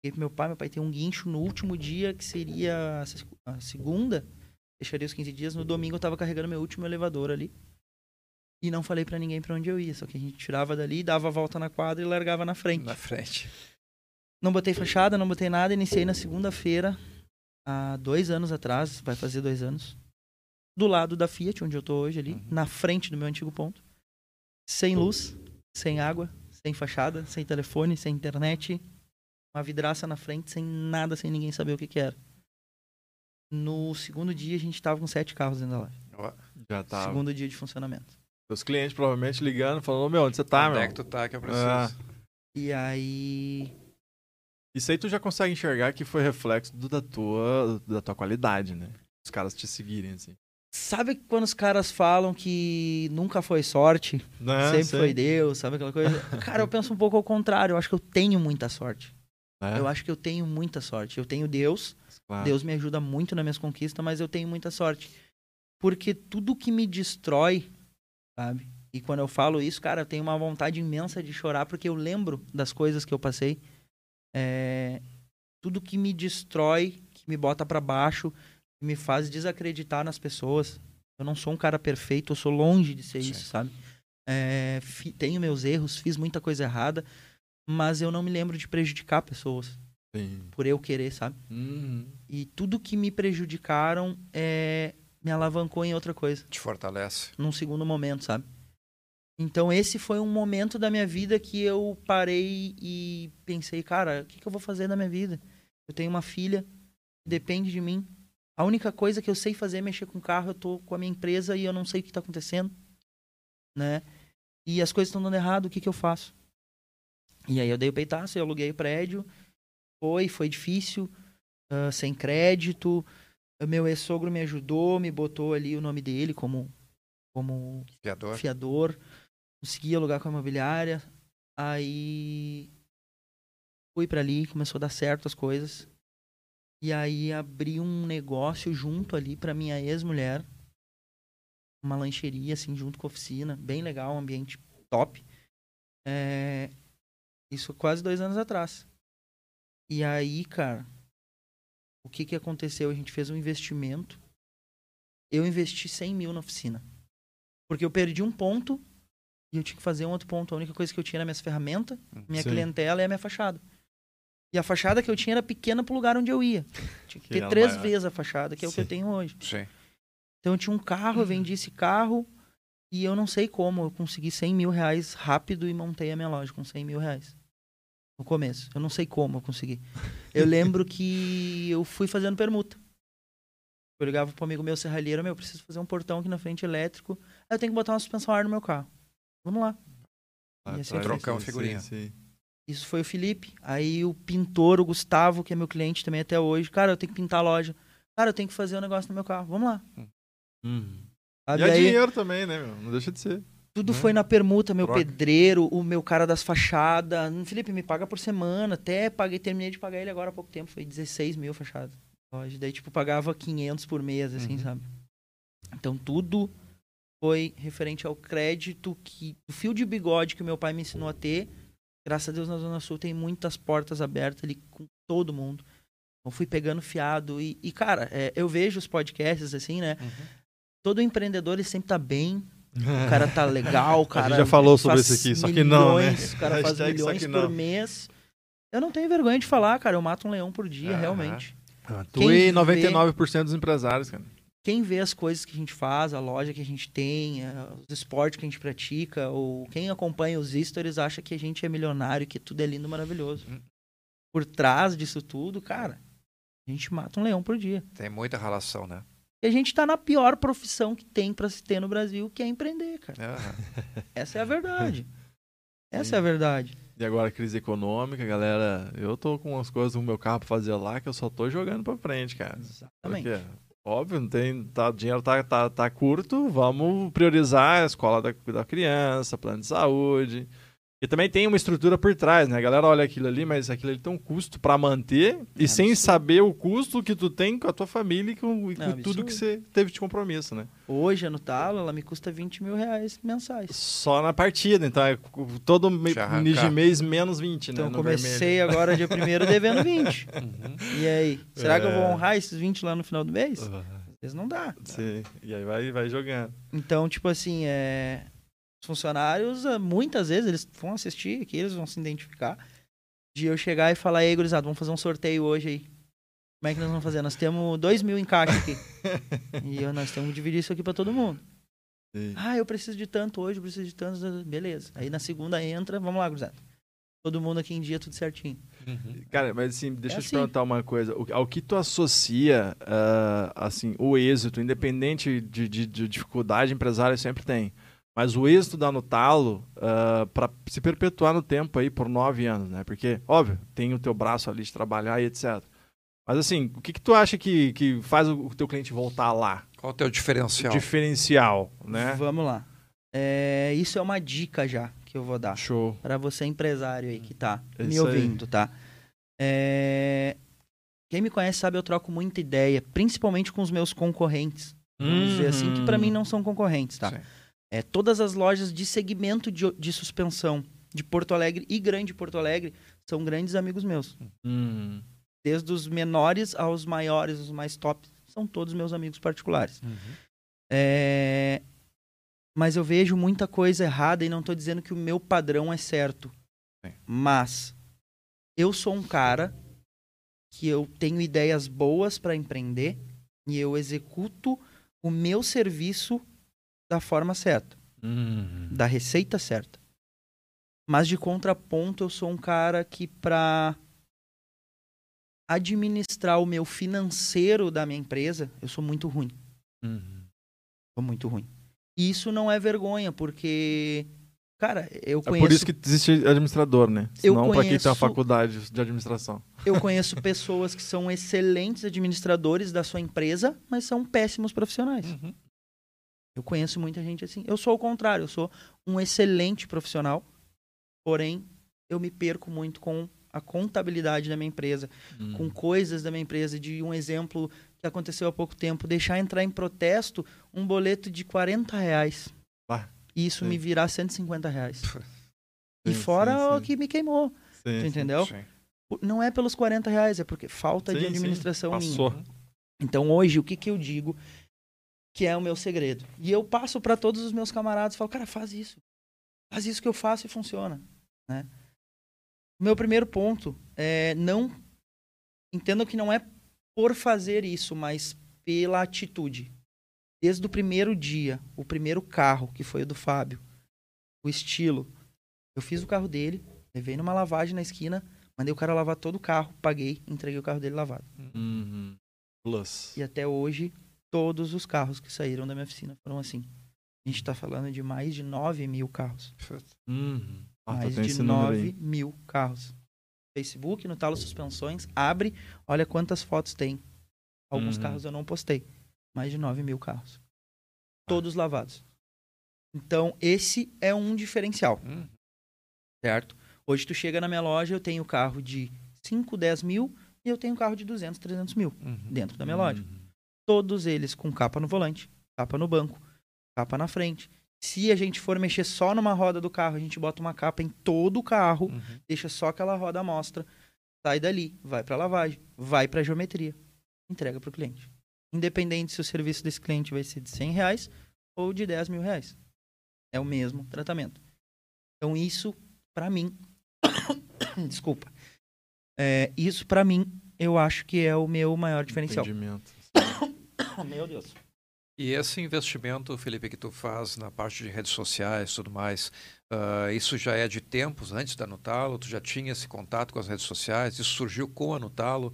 Liguei pro meu pai, meu pai tem um guincho no último dia, que seria a se- a segunda, fecharia os 15 dias, no domingo eu tava carregando meu último elevador ali. E não falei pra ninguém pra onde eu ia, só que a gente tirava dali, dava a volta na quadra e largava na frente. Na frente. Não botei fachada, não botei nada, iniciei na segunda-feira, há dois anos atrás, vai fazer dois anos, do lado da Fiat, onde eu tô hoje ali, Uhum. na frente do meu antigo ponto, sem luz, sem água, sem fachada, sem telefone, sem internet, uma vidraça na frente, sem nada, sem ninguém saber o que que era. No segundo dia, a gente tava com sete carros dentro da loja. Já tá. Segundo dia de funcionamento. Os clientes provavelmente ligando, falando, "Ô, meu, onde você tá, onde meu? é que tu tá que eu preciso? Ah. E aí, Isso aí tu já consegue enxergar que foi reflexo do- da, tua, da tua qualidade, né? Os caras te seguirem, assim. sabe quando os caras falam que nunca foi sorte? Né? sempre Sei. foi Deus, sabe aquela coisa? Cara, eu penso um pouco ao contrário. Eu acho que eu tenho muita sorte. É, Eu acho que eu tenho muita sorte. Eu tenho Deus. claro. Deus me ajuda muito nas minhas conquistas, mas eu tenho muita sorte. Porque tudo que me destrói, sabe? E quando eu falo isso, cara, eu tenho uma vontade imensa de chorar porque eu lembro das coisas que eu passei. É... Tudo que me destrói, que me bota pra baixo, que me faz desacreditar nas pessoas. Eu não sou um cara perfeito, eu sou longe de ser Sim. isso, sabe? É, Tenho meus erros, fiz muita coisa errada, mas eu não me lembro de prejudicar pessoas Sim. por eu querer, sabe? Uhum. E tudo que me prejudicaram é, me alavancou em outra coisa, Te fortalece. num segundo momento, sabe? Então esse foi um momento da minha vida que eu parei e pensei, cara, o que, que eu vou fazer na minha vida? Eu tenho uma filha que depende de mim. A única coisa que eu sei fazer é mexer com carro. Eu tô com a minha empresa e eu não sei o que tá acontecendo, né? E as coisas estão dando errado, o que, que eu faço? E aí eu dei o peitaço, eu aluguei o prédio. Foi, foi difícil, ah, sem crédito. Meu ex-sogro me ajudou, me botou ali o nome dele como, como Fiador. fiador, consegui alugar com a imobiliária. Aí fui pra ali, começou a dar certo as coisas. E aí abri um negócio junto ali pra minha ex-mulher. Uma lancheria, assim, junto com a oficina. Bem legal, um ambiente top. É, Isso quase dois anos atrás. E aí, cara, o que que aconteceu? A gente fez um investimento. Eu investi 100 mil na oficina. Porque eu perdi um ponto e eu tinha que fazer um outro ponto. A única coisa que eu tinha era minhas ferramentas, minha Sim. clientela e a minha fachada. E a fachada que eu tinha era pequena pro lugar onde eu ia. Tinha que ter três maior. vezes a fachada, que é o que eu Sim. tenho hoje. Sim. Então eu tinha um carro, eu vendi esse carro e eu não sei como. Eu consegui 100 mil reais rápido e montei a minha loja com 100 mil reais. No começo. Eu não sei como eu consegui. Eu lembro que eu fui fazendo permuta. Eu ligava pro amigo meu serralheiro, meu, eu preciso fazer um portão aqui na frente elétrico. Aí eu tenho que botar uma suspensão ar no meu carro. Vamos lá. Ah, E assim tá. Trocar uma figurinha. sim, sim. Isso foi o Felipe. Aí o pintor, o Gustavo, que é meu cliente também até hoje. Cara, eu tenho que pintar a loja. Cara, eu tenho que fazer um negócio no meu carro. Vamos lá. Uhum. Sabe? E é Aí- dinheiro também, né, meu? Não deixa de ser. Tudo né? foi na permuta, meu Troca. pedreiro, o meu cara das fachadas. Hum, Felipe, me paga por semana. Até paguei, terminei de pagar ele agora há pouco tempo. Foi 16 mil fachada. Hoje, daí, tipo, pagava 500 por mês, assim, Uhum. sabe? Então, tudo foi referente ao crédito que... O fio de bigode que meu pai me ensinou a ter. Graças a Deus, na Zona Sul tem muitas portas abertas ali com todo mundo. Eu fui pegando fiado. E, e, cara, é, eu vejo os podcasts, assim, né? Uhum. Todo empreendedor, ele sempre tá bem, o cara tá legal, [LAUGHS] o cara. já falou sobre isso aqui, só que não, né? milhões, O cara faz milhões por mês. Eu não tenho vergonha de falar, cara. Eu mato um leão por dia, Aham. realmente. Tu Quem e vê- 99% dos empresários, cara. Quem vê as coisas que a gente faz, a loja que a gente tem, eh, os esportes que a gente pratica, ou quem acompanha os stories acha que a gente é milionário, que tudo é lindo e maravilhoso. Hum. Por trás disso tudo, cara, a gente mata um leão por dia. Tem muita relação, né? E a gente tá na pior profissão que tem pra se ter no Brasil, que é empreender, cara. [LAUGHS] Essa é a verdade. Essa é a verdade. E agora crise econômica, galera, eu tô com umas coisas no meu carro pra fazer lá que eu só tô jogando pra frente, cara. Exatamente. Porque, óbvio, não tem, tá, o dinheiro tá, tá, tá curto, vamos priorizar a escola da, da criança, plano de saúde. E também tem uma estrutura por trás, né? A galera olha aquilo ali, mas aquilo ali tem um custo pra manter e sem Absurdo. saber o custo que tu tem com a tua família e com, e com Não, tudo que você teve de compromisso, né? Hoje, a Nutalo, ela me custa 20 mil reais mensais. Só na partida, então é todo me- de mês menos 20, Então, né? eu no comecei vermelho. agora dia primeiro devendo 20. [LAUGHS] Uhum. E aí? Será que eu vou É. honrar esses 20 lá no final do mês? Às Ah, vezes não dá. Sim, e aí vai, vai jogando. Então, tipo assim, é... os funcionários, ah, muitas vezes, eles vão assistir aqui, eles vão se identificar. De eu chegar e falar, ei, gurizada, vamos fazer um sorteio hoje aí. Como é que nós vamos fazer? Nós temos 2 mil em caixa aqui. [LAUGHS] e eu- nós temos que dividir isso aqui pra todo mundo. Sim. Ah, eu preciso de tanto hoje, eu preciso de tanto. Beleza. Aí na segunda entra, vamos lá, gurizada. Todo mundo aqui em dia, tudo certinho. Uhum. Cara, mas assim, deixa É eu te assim. perguntar uma coisa. O- Ao que tu associa, ah, assim, o êxito, independente de, de- de dificuldade, empresário sempre tem. Mas o êxito da Nutalo para se perpetuar no tempo aí por nove anos, né? Porque, óbvio, tem o teu braço ali de trabalhar e etc. Mas assim, o que, que tu acha que, que faz o, teu cliente voltar lá? Qual o teu O diferencial? diferencial, né? Vamos lá. É, isso é uma dica já que eu vou dar. Show. Pra você empresário aí que tá É me isso aí. ouvindo, tá? É, Quem me conhece sabe eu troco muita ideia, principalmente com os meus concorrentes. Vamos dizer assim, que pra Uhum. mim não são concorrentes, tá? Sim. É, todas as lojas de segmento de, de suspensão de Porto Alegre e Grande Porto Alegre são grandes amigos meus. Hum. Desde os menores aos maiores, os mais top, são todos meus amigos particulares. Uhum. É, Mas eu vejo muita coisa errada e não tô dizendo que o meu padrão é certo. Mas eu sou um cara que eu tenho ideias boas para empreender e eu executo o meu serviço da forma certa, Hum. da receita certa. Mas de contraponto, eu sou um cara que para administrar o meu financeiro da minha empresa, eu sou muito ruim. Hum. Sou muito ruim. E isso não é vergonha, porque, cara, eu É conheço, por isso que existe administrador, né? Eu Não pra quem tem uma conheço- faculdade de administração. eu [LAUGHS] conheço pessoas que são excelentes administradores da sua empresa, mas são péssimos profissionais. Uhum. Eu conheço muita gente assim. Eu sou o contrário, eu sou um excelente profissional, porém eu me perco muito com a contabilidade da minha empresa, Hum. com coisas da minha empresa. De um exemplo que aconteceu há pouco tempo, deixar entrar em protesto um boleto de 40 reais. Bah, E isso sim. me virar 150 reais. e Sim, fora sim, o que me queimou, entendeu? Sim. Não é pelos 40 reais, é porque falta de administração minha. Passou. Então hoje, o que, que eu digo que é o meu segredo? E eu passo para todos os meus camaradas, falo, cara, faz isso. Faz isso que eu faço e funciona. Né? Meu primeiro ponto é não. Entendam que não é por fazer isso, mas pela atitude. Desde o primeiro dia, o primeiro carro, que foi o do Fábio, o estilo. Eu fiz o carro dele, levei numa lavagem na esquina, mandei o cara lavar todo o carro, paguei, entreguei o carro dele lavado. Uhum. Plus. E até hoje, todos os carros que saíram da minha oficina foram assim. A gente tá falando de mais de 9 mil carros. Uhum. Ah, tu mais de esse número 9 aí. mil carros. Facebook, no Talo Suspensões, abre, olha quantas fotos tem. Alguns Uhum. carros eu não postei. Mais de 9 mil carros. Ah. Todos lavados. Então, esse é um diferencial, Uhum. certo? Hoje tu chega na minha loja, eu tenho carro de 5, 10 mil e eu tenho carro de 200, 300 mil Uhum. dentro da minha loja. Todos eles com capa no volante, capa no banco, capa na frente. Se a gente for mexer só numa roda do carro, a gente bota uma capa em todo o carro, Uhum. deixa só aquela roda à mostra, sai dali, vai para lavagem, vai para geometria, entrega para o cliente. Independente se o serviço desse cliente vai ser de 100 reais ou de 10 mil reais. É o mesmo tratamento. Então isso, para mim, [COUGHS] desculpa, É, isso para mim, eu acho que é o meu maior diferencial. Entendimento. Meu Deus. E esse investimento, Felipe, que tu faz na parte de redes sociais e tudo mais, ah, isso já é de tempos antes da Nutalo? Tu já tinha esse contato com as redes sociais? Isso surgiu com a Nutalo?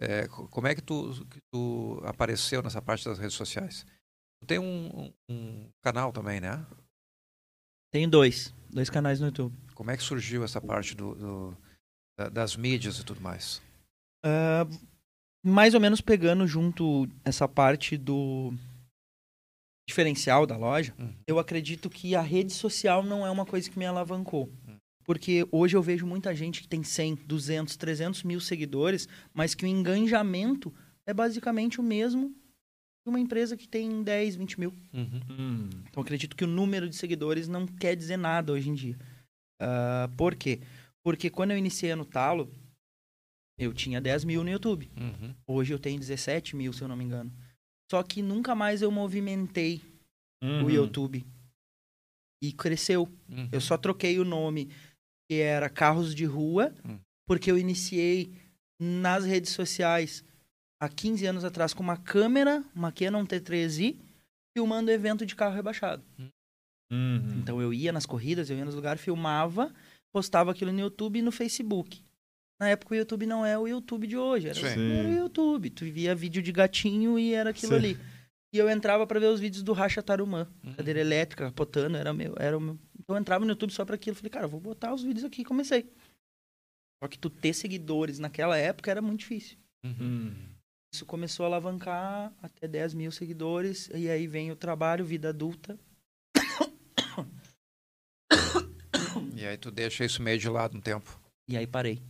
É, co- como é que tu, que tu apareceu nessa parte das redes sociais? Tu tem um, um- um canal também, né? Tenho dois. Dois canais no YouTube. Como é que surgiu essa parte do, do- da- das mídias e tudo mais? Ah, mais ou menos pegando junto essa parte do diferencial da loja, Uhum. eu acredito que a rede social não é uma coisa que me alavancou. Hum. Porque hoje eu vejo muita gente que tem 100, 200, 300 mil seguidores, mas que o engajamento é basicamente o mesmo de uma empresa que tem 10, 20 mil. Hum. Então eu acredito que o número de seguidores não quer dizer nada hoje em dia. Ah, por quê? Porque quando eu iniciei no Talo, eu tinha 10 mil no YouTube. Uhum. Hoje eu tenho 17 mil, se eu não me engano. Só que nunca mais eu movimentei Uhum. o YouTube. E cresceu. Uhum. Eu só troquei o nome, que era Carros de Rua, Hum. porque eu iniciei nas redes sociais há 15 anos atrás com uma câmera, uma Canon T3i, filmando evento de carro rebaixado. Uhum. Então eu ia nas corridas, eu ia nos lugares, filmava, postava aquilo no YouTube e no Facebook. Na época o YouTube não é o YouTube de hoje, era, Sim. era o YouTube. Tu via vídeo de gatinho e era aquilo Sim. ali. E eu entrava pra ver os vídeos do Racha Tarumã, Uhum. cadeira elétrica, capotando, era meu, era meu. Então eu entrava no YouTube só pra aquilo, falei, cara, eu vou botar os vídeos aqui e comecei. Só que tu ter seguidores naquela época era muito difícil. Uhum. Hum. Isso começou a alavancar até 10 mil seguidores, e aí vem o trabalho, vida adulta. [COUGHS] E aí tu deixa isso meio de lado um tempo. E aí parei.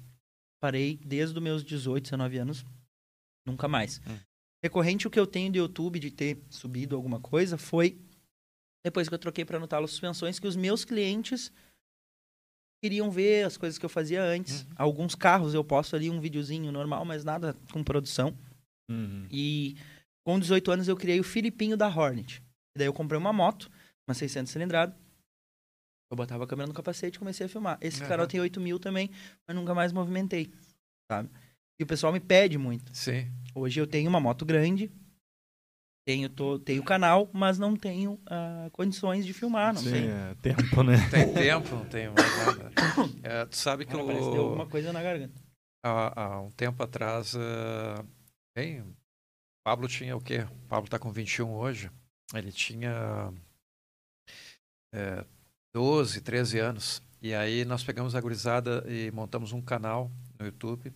Parei desde os meus 18, 19 anos. Nunca mais. Hum. Recorrente o que eu tenho do YouTube de ter subido alguma coisa foi depois que eu troquei para Nutalo Suspensões que os meus clientes queriam ver as coisas que eu fazia antes. Uhum. Alguns carros eu posto ali um videozinho normal, mas nada com produção. Uhum. E com 18 anos eu criei o Filipinho da Hornet. E daí eu comprei uma moto, uma 600 cilindrada. Eu botava a câmera no capacete e comecei a filmar. Esse Aham. canal tem 8 mil também, mas nunca mais movimentei, sabe? E o pessoal me pede muito. Sim. Hoje eu tenho uma moto grande, tenho, tô, tenho canal, mas não tenho ah, condições de filmar, não Sim, tenho. é tempo, né? [LAUGHS] Tem tempo, não tem mais nada. [COUGHS] É, tu sabe que Cara, parece que deu o, alguma coisa na garganta. há, há um tempo atrás, eh, bem, o Pablo tinha o quê? O Pablo está com 21 hoje. Ele tinha eh, 12, 13 anos. E aí nós pegamos a gurizada e montamos um canal no YouTube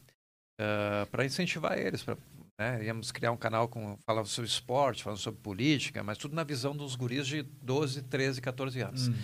para incentivar eles. Pra, né? Íamos criar um canal com falava sobre esporte, falando sobre política, mas tudo na visão dos guris de 12, 13, 14 anos. Uhum.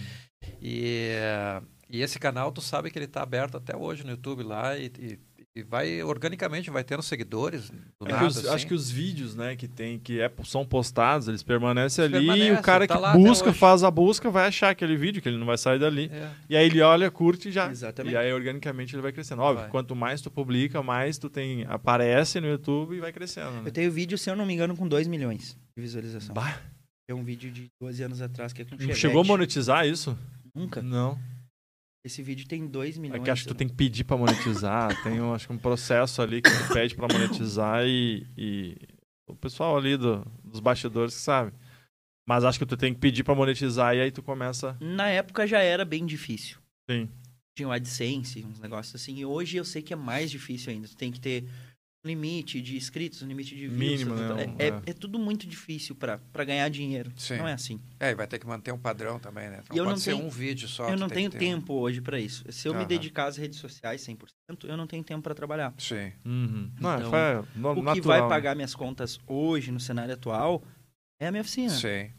E, eh, e esse canal, tu sabe que ele está aberto até hoje no YouTube lá e, e- e vai organicamente, vai tendo seguidores do É que nada. os- assim. Acho que os vídeos, né, que tem, que é, são postados, eles permanecem Eles ali e permanecem, o cara tá que busca, faz a busca, vai achar aquele vídeo, que ele não vai sair dali. É, E aí ele olha, curte e já. Exatamente. E aí organicamente ele vai crescendo. Óbvio, Vai. quanto mais tu publica, mais tu tem aparece no YouTube e vai crescendo. Né? Eu tenho vídeo, se eu não me engano, com 2 milhões de visualização. Bah, Tem um vídeo de 12 anos atrás que é com não chegou a monetizar isso? Nunca. Não. Esse vídeo tem 2 É milhões. que acho que tu tem que pedir pra monetizar. [LAUGHS] tem um, acho que um processo ali que tu pede pra monetizar e, e o pessoal ali do- dos bastidores que sabe. Mas acho que tu tem que pedir pra monetizar e aí tu começa. Na época já era bem difícil. Sim. Tinha o AdSense, uns negócios assim. E hoje eu sei que é mais difícil ainda. Tu tem que ter limite de inscritos, um limite de views. Mínimo, né? É, Um- é- é tudo muito difícil pra pra ganhar dinheiro. Sim. Não é assim. É, e vai ter que manter um padrão também, né? Não E eu pode não ser tenho- um vídeo só. eu não tenho ter um- tempo hoje pra isso. Se eu me Aham. dedicar às redes sociais 100%, eu não tenho tempo pra trabalhar. Sim. Uhum. Não, Então, foi no- o que natural, vai né? pagar minhas contas hoje, no cenário atual, é a minha oficina. Sim.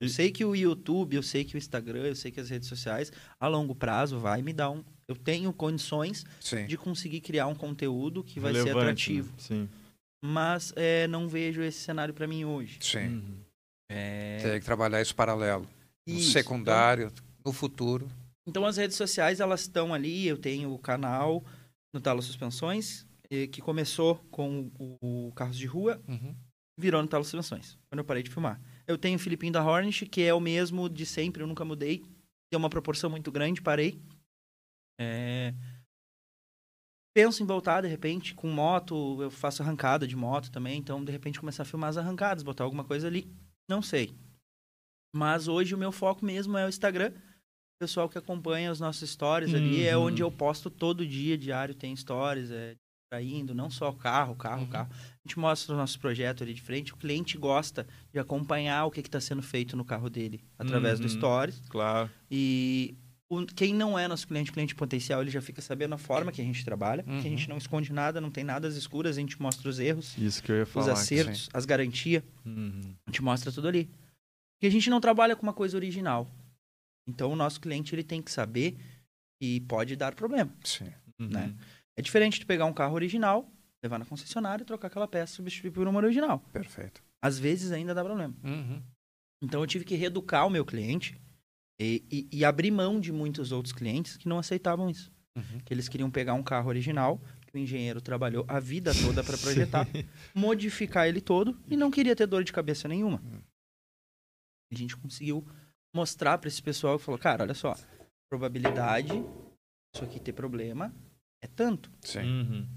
Eu sei que o YouTube, eu sei que o Instagram, eu sei que as redes sociais, a longo prazo, vai me dar um. Eu tenho condições Sim. de conseguir criar um conteúdo que vai ser Relevante, atrativo. né? Sim. Mas é, não vejo esse cenário pra mim hoje. Sim. Uhum. É, Tem que trabalhar isso paralelo. No isso. secundário, no futuro. Então, então as redes sociais, elas estão ali. Eu tenho o canal no Talo Suspensões, eh, que começou com o, o Carros de Rua, Uhum. virou no Talo Suspensões, quando eu parei de filmar. Eu tenho o Filipinho da Hornet, que é o mesmo de sempre, eu nunca mudei. Deu uma proporção muito grande, parei. É, Penso em voltar, de repente, com moto, eu faço arrancada de moto também, então, de repente, começar a filmar as arrancadas, botar alguma coisa ali. Não sei. Mas hoje o meu foco mesmo é o Instagram. O pessoal que acompanha os nossos stories ali é Uhum. onde eu posto todo dia, diário tem stories, é indo, não só carro, carro, Uhum. carro. A gente mostra o nosso projeto ali de frente, o cliente gosta de acompanhar o que está sendo feito no carro dele através do Uhum. stories. Claro. E o- quem não é nosso cliente, cliente potencial, ele já fica sabendo a forma que a gente trabalha, que a Uhum. gente não esconde nada, não tem nada às escuras, a gente mostra os erros, Isso que eu ia os falar. acertos, as garantias, Uhum. a gente mostra tudo ali. Porque a gente não trabalha com uma coisa original. Então o nosso cliente ele tem que saber que pode dar problema. Sim. Uhum. Né? É diferente de pegar um carro original, levar na concessionária e trocar aquela peça e substituir por uma original. Perfeito. Às vezes ainda dá problema. Uhum. Então eu tive que reeducar o meu cliente e, e- e abrir mão de muitos outros clientes que não aceitavam isso. Uhum. Que eles queriam pegar um carro original, que o engenheiro trabalhou a vida toda para [LAUGHS] projetar, modificar ele todo e não queria ter dor de cabeça nenhuma. A gente conseguiu mostrar para esse pessoal que falou, cara, olha só, probabilidade isso aqui ter problema é tanto. Sim. Uhum.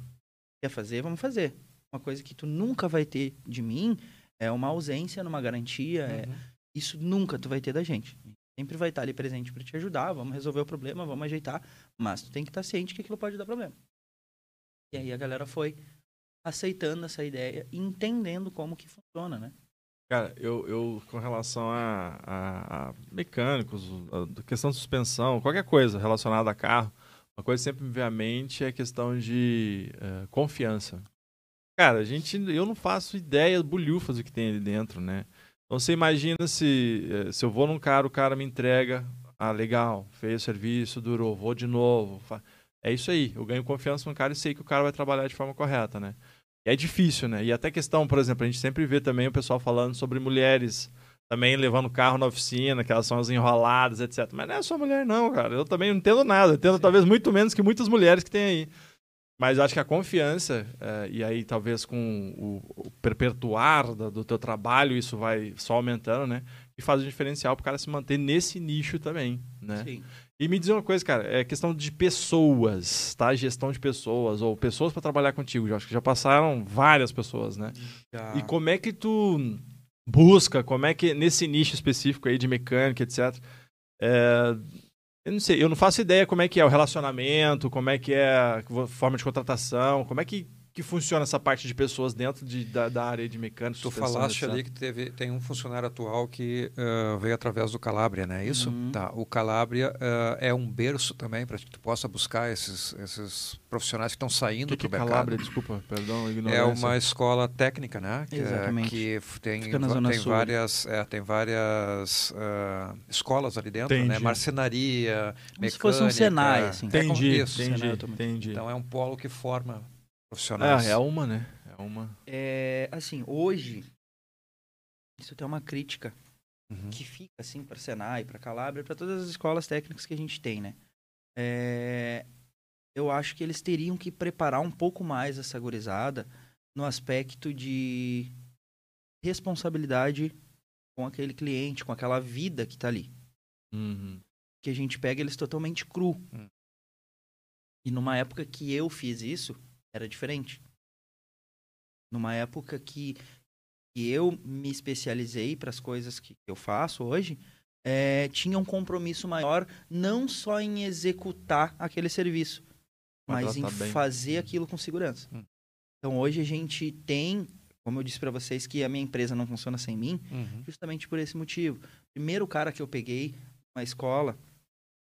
Quer fazer, vamos fazer. Uma coisa que tu nunca vai ter de mim é uma ausência numa garantia, é Uhum. isso nunca tu vai ter da gente. Sempre vai estar ali presente para te ajudar, vamos resolver o problema, vamos ajeitar, mas tu tem que estar ciente que aquilo pode dar problema. E aí a galera foi aceitando essa ideia e entendendo como que funciona, né? Cara, eu, eu com relação a, a- a mecânicos, a, questão de suspensão, qualquer coisa relacionada a carro, uma coisa sempre me vem à mente é a questão de eh, confiança. Cara, a gente, eu não faço ideia bolhufas do que tem ali dentro, né? Então você imagina se, eh, se eu vou num cara, o cara me entrega, ah, legal, fez o serviço, durou, vou de novo. É isso aí, eu ganho confiança no cara e sei que o cara vai trabalhar de forma correta, né? E é difícil, né? E até questão, por exemplo, a gente sempre vê também o pessoal falando sobre mulheres também levando carro na oficina, que elas são as enroladas, etc. Mas não é só mulher, não, cara. Eu também não entendo nada. Eu entendo talvez muito menos que muitas mulheres que tem aí. Mas eu acho que a confiança, eh, e aí talvez com o, o perpetuar da- do teu trabalho, isso vai só aumentando, né? E faz o diferencial pro cara se manter nesse nicho também, né? Sim. E me dizer uma coisa, cara, é questão de pessoas, tá? Gestão de pessoas, ou pessoas para trabalhar contigo. Já acho que já passaram várias pessoas, né? E como é que tu busca, como é que nesse nicho específico aí de mecânica, etc. é, eu não sei, eu não faço ideia como é que é o relacionamento, como é que é a forma de contratação, como é que, que funciona essa parte de pessoas dentro de, da, da área de mecânica. Tu falaste ali que teve, tem um funcionário atual que ah, veio através do Calabria, não é isso? Uhum. Tá. O Calabria ah, é um berço também para que tu possa buscar esses, esses profissionais que estão saindo que, que para é o mercado. Calabria? Desculpa, perdão, É ignorância. uma escola técnica, né? Que, é- Exatamente. que tem, tem várias, é, tem várias ah, escolas ali dentro, né? Entendi. Marcenaria, Como se fosse um mecânica. Senai, assim. É Entendi, isso. entendi, automático. entendi. Então é um polo que forma profissionais. é, é uma, né? É uma. É, assim, hoje, isso tem uma crítica Uhum. que fica assim para Senai, para Calabria, para todas as escolas técnicas que a gente tem, né? É, eu acho que eles teriam que preparar um pouco mais essa gurizada no aspecto de responsabilidade com aquele cliente, com aquela vida que tá ali. Uhum. Que a gente pega eles totalmente cru. Hum. E numa época que eu fiz isso, era diferente. Numa época que, que eu me especializei para as coisas que eu faço hoje, é, tinha um compromisso maior, não só em executar aquele serviço, Mas mas em fazer aquilo com segurança. Hum. Então hoje a gente tem, como eu disse para vocês, que a minha empresa não funciona sem mim, Uhum. justamente por esse motivo. Primeiro cara que eu peguei uma escola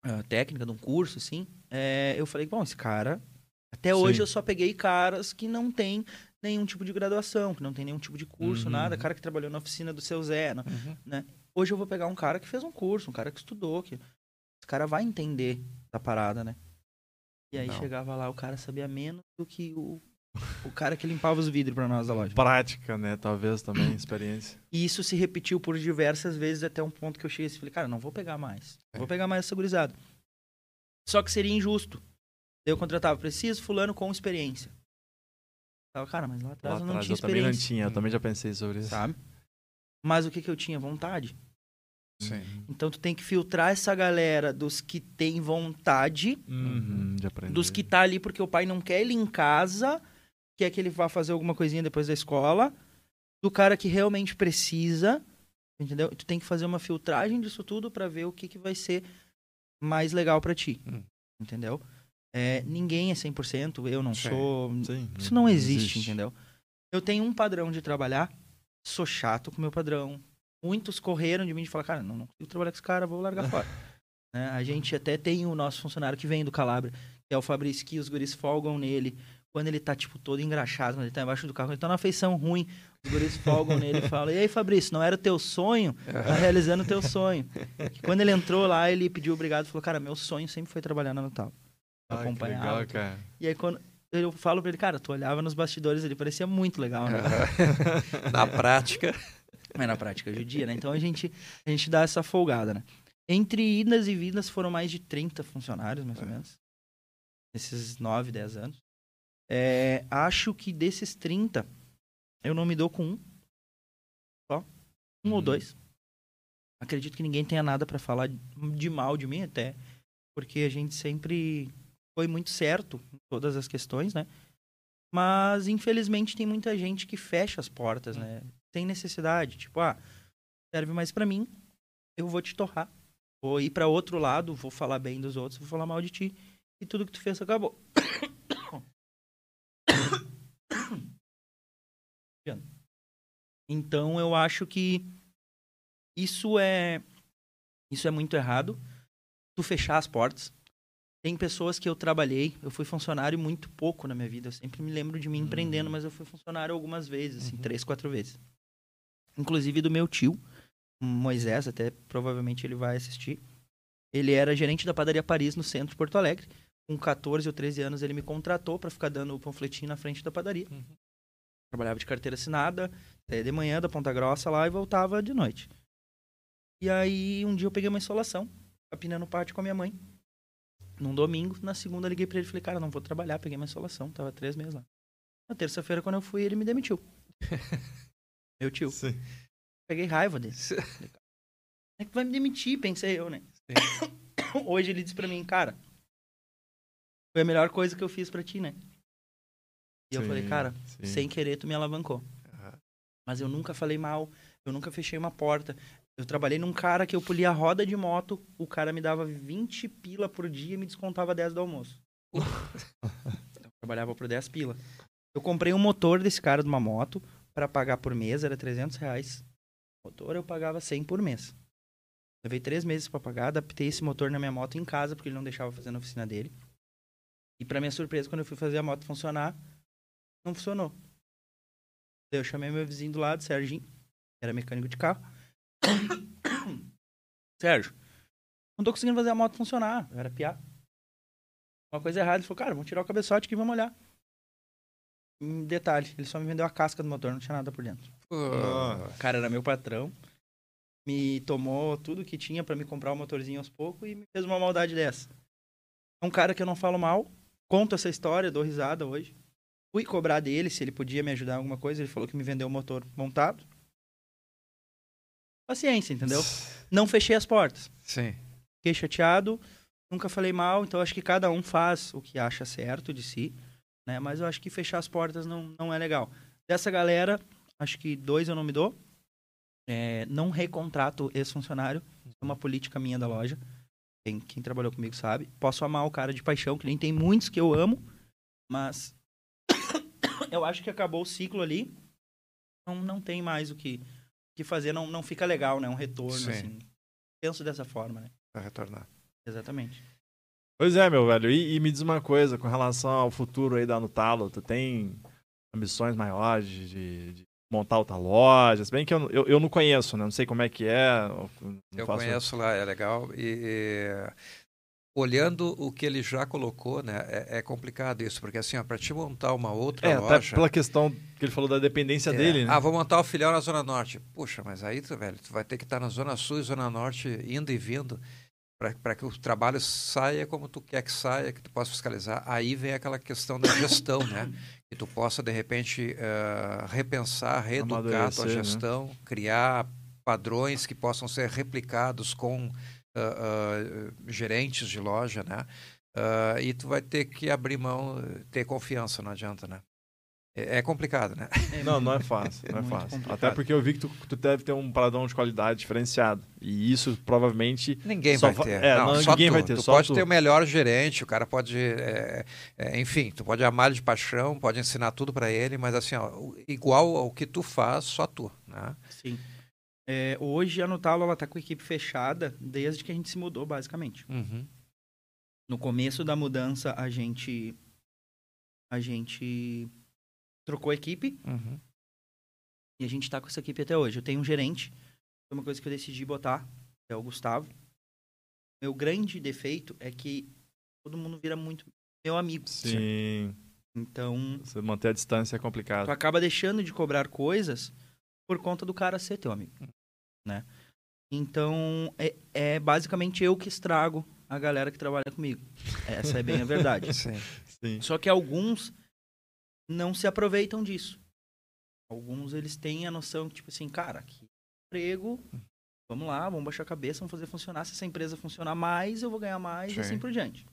ah, técnica, de um curso, assim, é, eu falei, bom, esse cara. Até hoje Sim. eu só peguei caras que não tem nenhum tipo de graduação, que não tem nenhum tipo de curso, Uhum. nada. Cara que trabalhou na oficina do seu Zé. Uhum. Hoje eu vou pegar um cara que fez um curso, um cara que estudou, que esse cara vai entender da parada, né? E aí Não. chegava lá, o cara sabia menos do que o, o cara que limpava os vidros pra nós da loja. Prática, né? Talvez também, [COUGHS] experiência. E isso se repetiu por diversas vezes até um ponto que eu cheguei e falei, cara, não vou pegar mais. É. Não vou pegar mais essa gurizada. Só que seria injusto. Daí eu contratava, preciso fulano com experiência. Tava, cara, mas lá atrás Lá eu não atrás tinha eu também não experiência, tinha, eu também já pensei sobre isso. sabe? Mas o que que eu tinha? Vontade. Sim. Então tu tem que filtrar essa galera dos que tem vontade, Uhum, de aprender. dos que tá ali porque o pai não quer ele em casa, quer que ele vá fazer alguma coisinha depois da escola, do cara que realmente precisa, entendeu? Tu tem que fazer uma filtragem disso tudo pra ver o que, que vai ser mais legal pra ti, Hum. entendeu? É, ninguém é 100%, eu não sou... Sim, Isso não existe, entendeu? Eu tenho um padrão de trabalhar, sou chato com o meu padrão. Muitos correram de mim e falaram, cara, não, não consigo trabalhar com esse cara, vou largar fora. [LAUGHS] Né? A gente até tem o nosso funcionário que vem do Calabria, que é o Fabrício, que os guris folgam nele. Quando ele tá, tipo, todo engraxado, quando ele tá embaixo do carro, ele tá numa feição ruim, os guris folgam nele e falam, e aí, Fabrício, não era o teu sonho? Tá realizando o teu sonho. [LAUGHS] Quando ele entrou lá, ele pediu obrigado, falou, cara, meu sonho sempre foi trabalhar na Natal. Ai, que acompanhava. legal, cara. E aí, quando eu falo pra ele, cara, tu olhava nos bastidores, ele parecia muito legal, né? [LAUGHS] Na prática. Mas na prática judia, né? Então a gente, a gente dá essa folgada, né? Entre idas e vindas foram mais de 30 funcionários, mais ou menos. Nesses 9, 10 anos. É, acho que desses 30, eu não me dou com um. Só. Um ou Uhum. dois. Acredito que ninguém tenha nada pra falar de mal de mim até. Porque a gente sempre foi muito certo em todas as questões, né? Mas, infelizmente, tem muita gente que fecha as portas, né? Sem necessidade. Tipo, ah, serve mais pra mim, eu vou te torrar. Vou ir pra outro lado, vou falar bem dos outros, vou falar mal de ti. E tudo que tu fez acabou. Então, eu acho que isso é isso é muito errado. Tu fechar as portas. Tem pessoas que eu trabalhei, eu fui funcionário muito pouco na minha vida. Eu sempre me lembro de mim empreendendo, mas eu fui funcionário algumas vezes, assim, Uhum. três, quatro vezes. Inclusive do meu tio, Moisés, até provavelmente ele vai assistir. Ele era gerente da padaria Paris no centro de Porto Alegre. Com 14 ou 13 anos, ele me contratou para ficar dando o panfletinho na frente da padaria. Uhum. Trabalhava de carteira assinada, até de manhã, da Ponta Grossa lá, e voltava de noite. E aí, um dia eu peguei uma insolação, capinando no pátio com a minha mãe. Num domingo, na segunda eu liguei pra ele e falei, cara, não vou trabalhar, peguei uma insolação, tava três meses lá. Na terça-feira, quando eu fui, ele me demitiu. [LAUGHS] Meu tio. Sim. Peguei raiva dele. É que vai me demitir, pensei eu, né? [COUGHS] Hoje ele disse pra mim, cara, foi a melhor coisa que eu fiz pra ti, né? E eu Sim, falei, cara, sim. sem querer tu me alavancou. Aham. Mas eu nunca falei mal, eu nunca fechei uma porta. Eu trabalhei num cara que eu polia a roda de moto, o cara me dava 20 pila por dia e me descontava 10 do almoço. Eu trabalhava por 10 pila. Eu comprei um motor desse cara de uma moto para pagar por mês, era 300 reais. Motor eu pagava 100 por mês. Levei três meses para pagar, adaptei esse motor na minha moto em casa, porque ele não deixava fazer na oficina dele. E para minha surpresa, quando eu fui fazer a moto funcionar, não funcionou. Eu chamei meu vizinho do lado, Serginho, que era mecânico de carro. Sérgio, não tô conseguindo fazer a moto funcionar. Eu era piá. Uma coisa errada. Ele falou, cara, vamos tirar o cabeçote aqui e vamos olhar. Um detalhe, ele só me vendeu a casca do motor, não tinha nada por dentro. O cara era meu patrão. Me tomou tudo que tinha pra me comprar o motorzinho aos poucos e me fez uma maldade dessa. É um cara que eu não falo mal. Conto essa história, dou risada hoje. Fui cobrar dele se ele podia me ajudar em alguma coisa. Ele falou que me vendeu o motor montado. Paciência, entendeu? [SIGHS] Não fechei as portas. Sim. Fiquei chateado. Nunca falei mal. Então acho que cada um faz o que acha certo de si. Né? Mas eu acho que fechar as portas não, não é legal. Dessa galera, acho que dois eu não me dou. É, não recontrato esse funcionário. É uma política minha da loja. Quem, quem trabalhou comigo sabe. Posso amar o cara de paixão, que nem tem muitos que eu amo. Mas [COUGHS] eu acho que acabou o ciclo ali. Não, não tem mais o que, que fazer. Não, não fica legal, né? Um retorno, Sim. assim. Penso dessa forma, né? Vai retornar. Exatamente. Pois é, meu velho. E, e me diz uma coisa com relação ao futuro aí da Nutalo. Tu tem ambições maiores de, de- de montar outra loja? Se bem que eu, eu, eu não conheço, né? Não sei como é que é. eu Eu faço- conheço lá, é legal. E, e, olhando o que ele já colocou, né, é, é complicado isso, porque assim, para te montar uma outra É, até loja. pela questão que ele falou da dependência é, dele, né? Ah, vou montar o filial na Zona Norte. Puxa, mas aí, tu, velho, tu vai ter que estar na Zona Sul e Zona Norte indo e vindo para que o trabalho saia como tu quer que saia, que tu possa fiscalizar. Aí vem aquela questão da gestão, né? [COUGHS] Que tu possa, de repente, eh, repensar, reeducar a tua né? gestão, criar padrões que possam ser replicados com ah, ah, gerentes de loja, né? Ah, e tu vai ter que abrir mão, ter confiança, não adianta, né? É, é complicado, né? É Não, não é fácil, não é Muito fácil. complicado. Até porque eu vi que tu, tu deve ter um padrão de qualidade diferenciado. E isso provavelmente. Ninguém Só vai va- ter. é, não, não, só ninguém tu. vai ter, Tu só pode tu. ter o melhor gerente, o cara pode, é, é, enfim, tu pode amar ele de paixão, pode ensinar tudo para ele, mas assim, ó, igual ao que tu faz, só tu, né? Sim. É, hoje a Nutalo ela tá com a equipe fechada desde que a gente se mudou, basicamente. Uhum. No começo da mudança, a gente a gente trocou a equipe Uhum. e a gente tá com essa equipe até hoje. Eu tenho um gerente, foi uma coisa que eu decidi botar, é o Gustavo. Meu grande defeito é que todo mundo vira muito meu amigo. Sim. Então, Você manter a distância é tu complicado. acaba deixando de cobrar coisas por conta do cara ser teu amigo, né? Então, é, é basicamente eu que estrago a galera que trabalha comigo. Essa é bem a verdade. [LAUGHS] Sim. Sim. Só que alguns não se aproveitam disso. Alguns eles têm a noção que, tipo assim, cara, aqui é emprego, vamos lá, vamos baixar a cabeça, vamos fazer funcionar. Se essa empresa funcionar mais, eu vou ganhar mais Sim. e assim por diante.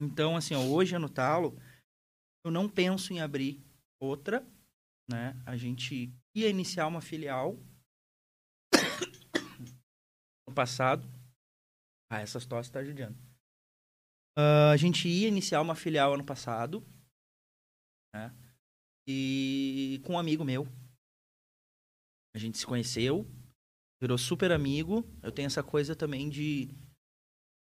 Então, assim, ó, hoje no Talo, eu não penso em abrir outra, né? A gente ia iniciar uma filial no passado. Ah, essas tosse tá judiando. Ah, a gente ia iniciar uma filial ano passado, né? E com um amigo meu. A gente se conheceu, virou super amigo. Eu tenho essa coisa também de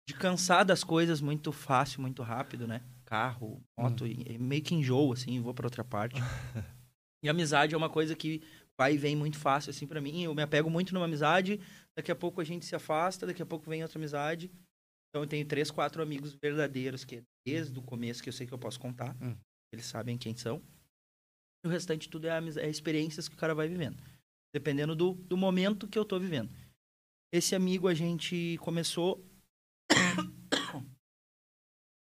de cansar das coisas muito fácil, muito rápido, né? Carro, moto, e- e meio que enjoo assim, vou pra outra parte. [LAUGHS] e amizade é uma coisa que vai e vem muito fácil assim pra mim. Eu me apego muito numa amizade, daqui a pouco a gente se afasta, daqui a pouco vem outra amizade. Então eu tenho três, quatro amigos verdadeiros que desde o começo que eu sei que eu posso contar. Hum. Eles sabem quem são. E o restante tudo é, é experiências que o cara vai vivendo. Dependendo do, do momento que eu tô vivendo. Esse amigo a gente começou. [COUGHS]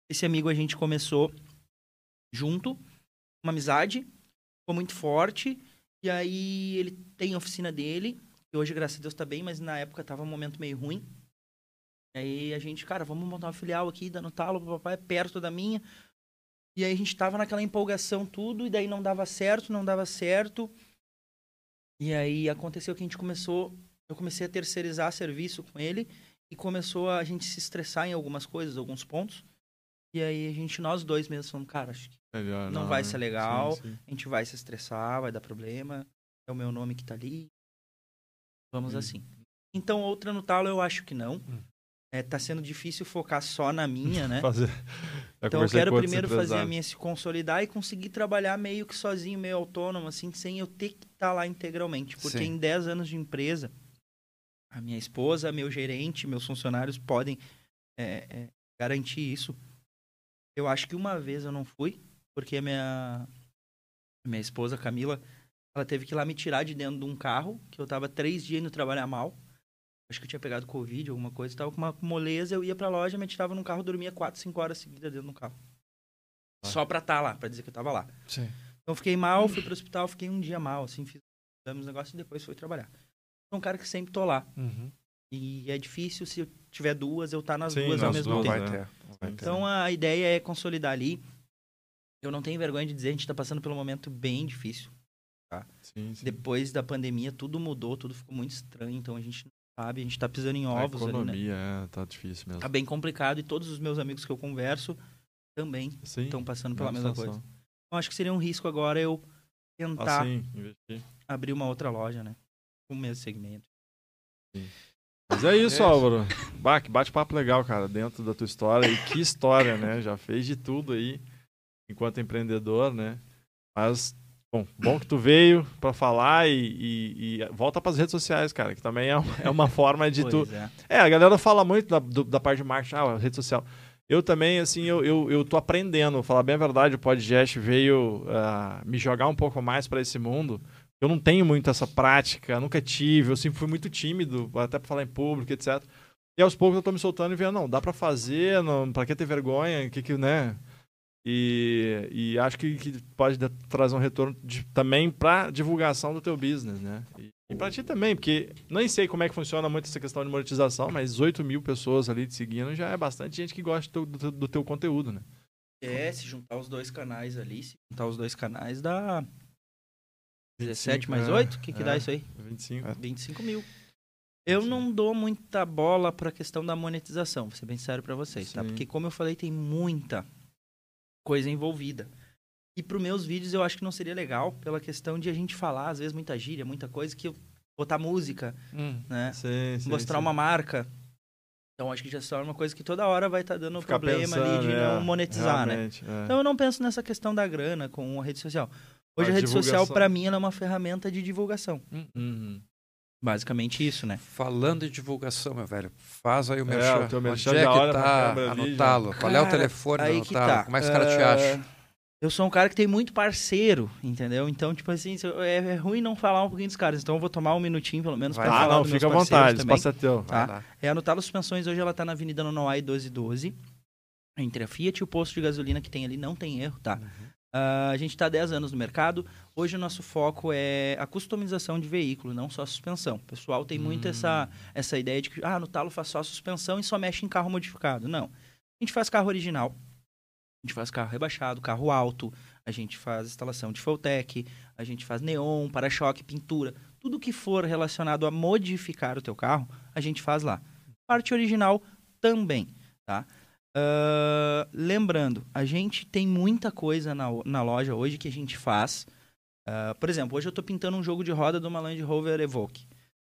Esse amigo a gente começou junto, uma amizade, ficou muito forte. E aí ele tem a oficina dele, que hoje, graças a Deus, tá bem, mas na época tava um momento meio ruim. E aí a gente, cara, vamos montar uma filial aqui, dando talo pro papai, perto da minha. E aí a gente tava naquela empolgação tudo, e daí não dava certo, não dava certo. E aí aconteceu que a gente começou, eu comecei a terceirizar serviço com ele e começou a gente se estressar em algumas coisas, alguns pontos. E aí a gente, nós dois mesmos, falamos, cara, acho que Melhor Não vai né? ser legal. Sim, sim. a gente vai se estressar, vai dar problema. É o meu nome que tá ali. Vamos Hum. assim. Então, outra no talo eu acho que não. Hum. É, tá sendo difícil focar só na minha, né? [LAUGHS] Fazer... Então eu quero primeiro fazer a minha se consolidar e conseguir trabalhar meio que sozinho, meio autônomo, assim, sem eu ter que estar lá integralmente. Porque Sim. em 10 anos de empresa, a minha esposa, meu gerente, meus funcionários podem é, é, garantir isso. Eu acho que uma vez eu não fui, porque a minha, a minha esposa, Camila, ela teve que ir lá me tirar de dentro de um carro, que eu tava três dias indo trabalhar mal. Acho que eu tinha pegado Covid, alguma coisa. Tava com uma moleza, eu ia pra loja, me tirava num carro, dormia quatro, cinco horas seguidas dentro do carro. Ah. Só pra estar lá, pra dizer que eu tava lá. Sim. Então eu fiquei mal, fui pro hospital, fiquei um dia mal, assim, fiz os negócios e depois fui trabalhar. Sou um cara que sempre tô lá. Uhum. E é difícil, se eu tiver duas, eu tá nas Sim, duas ao nas mesmo duas, tempo. vai né? ter. Não vai ter. Então a ideia é consolidar ali. Eu não tenho vergonha de dizer, a gente tá passando por um momento bem difícil. Sim, sim. Depois da pandemia, tudo mudou, tudo ficou muito estranho, então a gente não sabe, a gente tá pisando em A ovos ali, né? economia, é, tá difícil mesmo. Tá bem complicado e todos os meus amigos que eu converso também Sim, estão passando pela mesma coisa. Então acho que seria um risco agora eu tentar Assim, investir. abrir uma outra loja, né? Com o mesmo segmento. Mas é isso, É. Álvaro. Bah, que bate-papo legal, cara, dentro da tua história. E que história, né? Já fez de tudo aí, enquanto empreendedor, né? Mas, bom, bom que tu veio pra falar e, e- e volta pras redes sociais, cara, que também é, um- é uma [LAUGHS] forma de tu... É. É, a galera fala muito da, do- da parte de marketing, ah, rede social. Eu também, assim, eu, eu, eu tô aprendendo, vou falar bem a verdade, o podcast veio ah, me jogar um pouco mais para esse mundo. Eu não tenho muito essa prática, nunca tive, eu sempre fui muito tímido, até para falar em público, etc. E aos poucos eu tô me soltando e vendo, não, dá para fazer, não, para que ter vergonha, que que, né? E, e acho que, que pode dar- trazer um retorno de- também para divulgação do teu business, né? E, e para ti também, porque nem sei como é que funciona muito essa questão de monetização, mas 8 mil pessoas ali te seguindo já é bastante gente que gosta do, do- do teu conteúdo, né? É, se juntar os dois canais ali, se juntar os dois canais dá 17 25, mais é, 8? O que, que é. dá isso aí? 25. 25 mil. Eu não dou muita bola pra questão da monetização, vou ser bem sério pra vocês, tá? Sim. Porque como eu falei, tem muita coisa envolvida. E pros meus vídeos eu acho que não seria legal, pela questão de a gente falar, às vezes, muita gíria, muita coisa que eu botar música, Hum. né? Sim, sim, Mostrar sim. uma marca. Então acho que já se torna uma coisa que toda hora vai estar dando Ficar problema ali pensando, de é, não monetizar, né? é. Então eu não penso nessa questão da grana com a rede social. Hoje A a rede social, para mim, ela é uma ferramenta de divulgação. Uhum. Basicamente isso, né? Falando em divulgação, meu velho, faz aí o meu É, o teu merchan já olha pra câmera ali, já. Anotá-lo. Qual é o Cara, telefone aí que tá. Como é que os caras te Ah, acham? Eu sou um cara que tem muito parceiro, entendeu? Então, tipo assim, é, é ruim não falar um pouquinho dos caras. Então eu vou tomar um minutinho, pelo menos, lá. Ah, falar não, dos fica à meus parceiros vontade, também. espaço é teu. Tá. É a Nutalo Suspensões, hoje ela tá na Avenida Nonoai 1212. Entre a Fiat e o posto de gasolina que tem ali, não tem erro, tá? Ah, a gente está há 10 anos no mercado. Hoje o nosso foco é a customização de veículo, não só a suspensão. O pessoal tem muito essa, essa ideia de que, ah, no talo faz só a suspensão e só mexe em carro modificado. Não. A gente faz carro original, a gente faz carro rebaixado, carro alto, a gente faz instalação de Fulltech, a gente faz neon, para-choque, pintura. Tudo que for relacionado a modificar o teu carro, a gente faz lá. Parte original também, tá? Ah, lembrando, a gente tem muita coisa na, na loja hoje que a gente faz. Ah, por exemplo, hoje eu estou pintando um jogo de roda de uma Land Rover Evoque,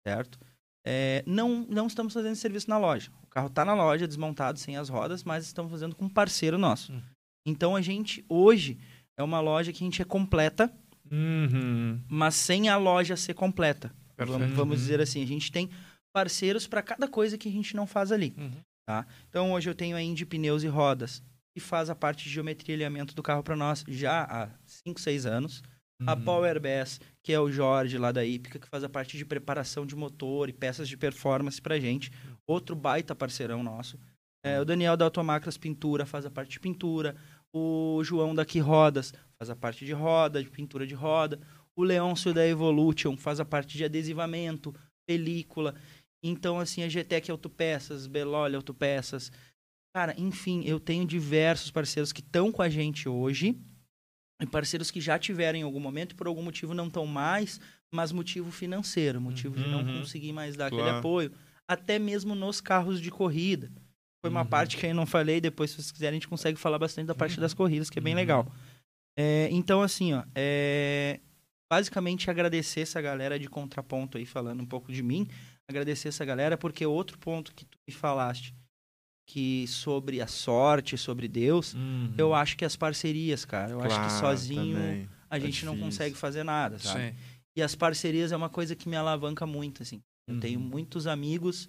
certo? É, não, não estamos fazendo serviço na loja. O carro está na loja, desmontado, sem as rodas, mas estamos fazendo com um parceiro nosso. Hum. Então a gente, hoje, é uma loja que a gente é completa, Uhum. mas sem a loja ser completa. Vamos, vamos dizer assim, a gente tem parceiros para cada coisa que a gente não faz ali. Uhum. Tá? Então hoje eu tenho a Indy Pneus e Rodas, que faz a parte de geometria e alinhamento do carro para nós já há 5, 6 anos. A Uhum. Power Bass, que é o Jorge lá da Ípica, que faz a parte de preparação de motor e peças de performance pra gente. Outro baita parceirão nosso. É, o Daniel da Automacras Pintura faz a parte de pintura. O João daqui Rodas faz a parte de roda, de pintura de roda. O Leôncio da Evolution faz a parte de adesivamento, película. Então, assim, a GTEC Autopeças, Beloli Autopeças. Cara, enfim, eu tenho diversos parceiros que estão com a gente hoje e parceiros que já tiveram em algum momento e por algum motivo não estão mais, mas motivo financeiro, motivo de não Uhum. conseguir mais dar aquele Claro. apoio, até mesmo nos carros de corrida. Foi uma Uhum. parte que eu não falei, depois se vocês quiserem a gente consegue falar bastante da parte Uhum. das corridas, que é bem Uhum. legal. É, então assim, ó, é, basicamente agradecer essa galera de contraponto aí falando um pouco de mim, agradecer essa galera porque outro ponto que tu me falaste que sobre a sorte, sobre Deus, Uhum. eu acho que as parcerias, cara. Eu acho que Claro, sozinho também. a é gente não difícil. consegue fazer nada, sabe? Sim. E as parcerias é uma coisa que me alavanca muito, assim. Eu Uhum. tenho muitos amigos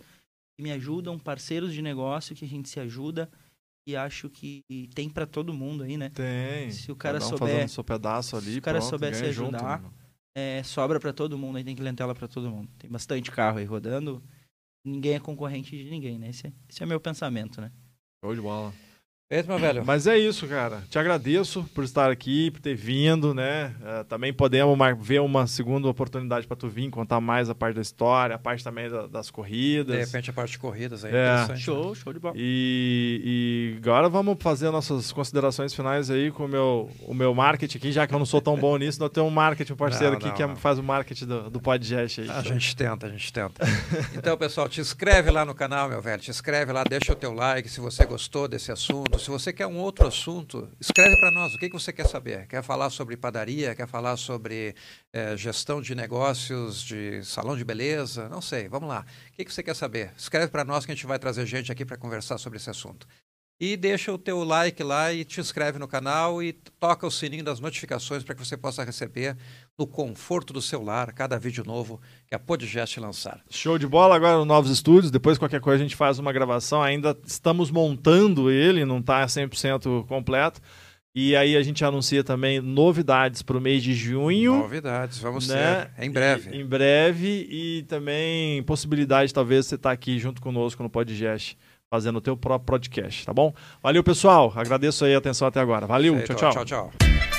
que me ajudam, parceiros de negócio que a gente se ajuda e acho que tem pra todo mundo aí, né? Tem. Se o cara Cada um souber- fazendo seu pedaço ali, se o cara pronto, souber se junto, ajudar, né? É, sobra pra todo mundo, aí tem clientela pra todo mundo. Tem bastante carro aí rodando. Ninguém é concorrente de ninguém, né? Esse é, esse é meu pensamento, né? Show de bola. Meu velho. Mas é isso, cara. Te agradeço por estar aqui, por ter vindo, né? Eh, também podemos ver uma segunda oportunidade para tu vir contar mais a parte da história, a parte também da- das De corridas. repente a parte de corridas aí. É. interessante, Show, né? show de bola. E, e agora vamos fazer nossas considerações finais aí com o meu, o meu marketing aqui, já que eu não sou tão bom [LAUGHS] nisso, nós temos um marketing, um parceiro Não, aqui não, que é- não. faz o marketing do, do podcast aí. A gente tenta, a gente tenta. [LAUGHS] Então, pessoal, te inscreve lá no canal, meu velho. Te inscreve lá, deixa o teu like se você gostou desse assunto. Se você quer um outro assunto, escreve para nós. O que, que você quer saber? Quer falar sobre padaria? Quer falar sobre eh, gestão de negócios, de salão de beleza? Não sei, vamos lá. O que, que você quer saber? Escreve para nós que a gente vai trazer gente aqui para conversar sobre esse assunto. E deixa o teu like lá e te inscreve no canal e toca o sininho das notificações para que você possa receber no conforto do seu lar cada vídeo novo que a Podgest lançar. Show de bola agora nos novos estúdios. Depois, qualquer coisa, a gente faz uma gravação. Ainda estamos montando ele, não está 100% completo. E aí a gente anuncia também novidades para o mês de junho. Novidades, vamos né? ter em breve. E- em breve. E também possibilidade, talvez, você estar aqui junto conosco no Podgest, fazendo o teu próprio podcast, tá bom? Valeu, pessoal. Agradeço aí a atenção até agora. Valeu, tchau, tchau. tchau, tchau.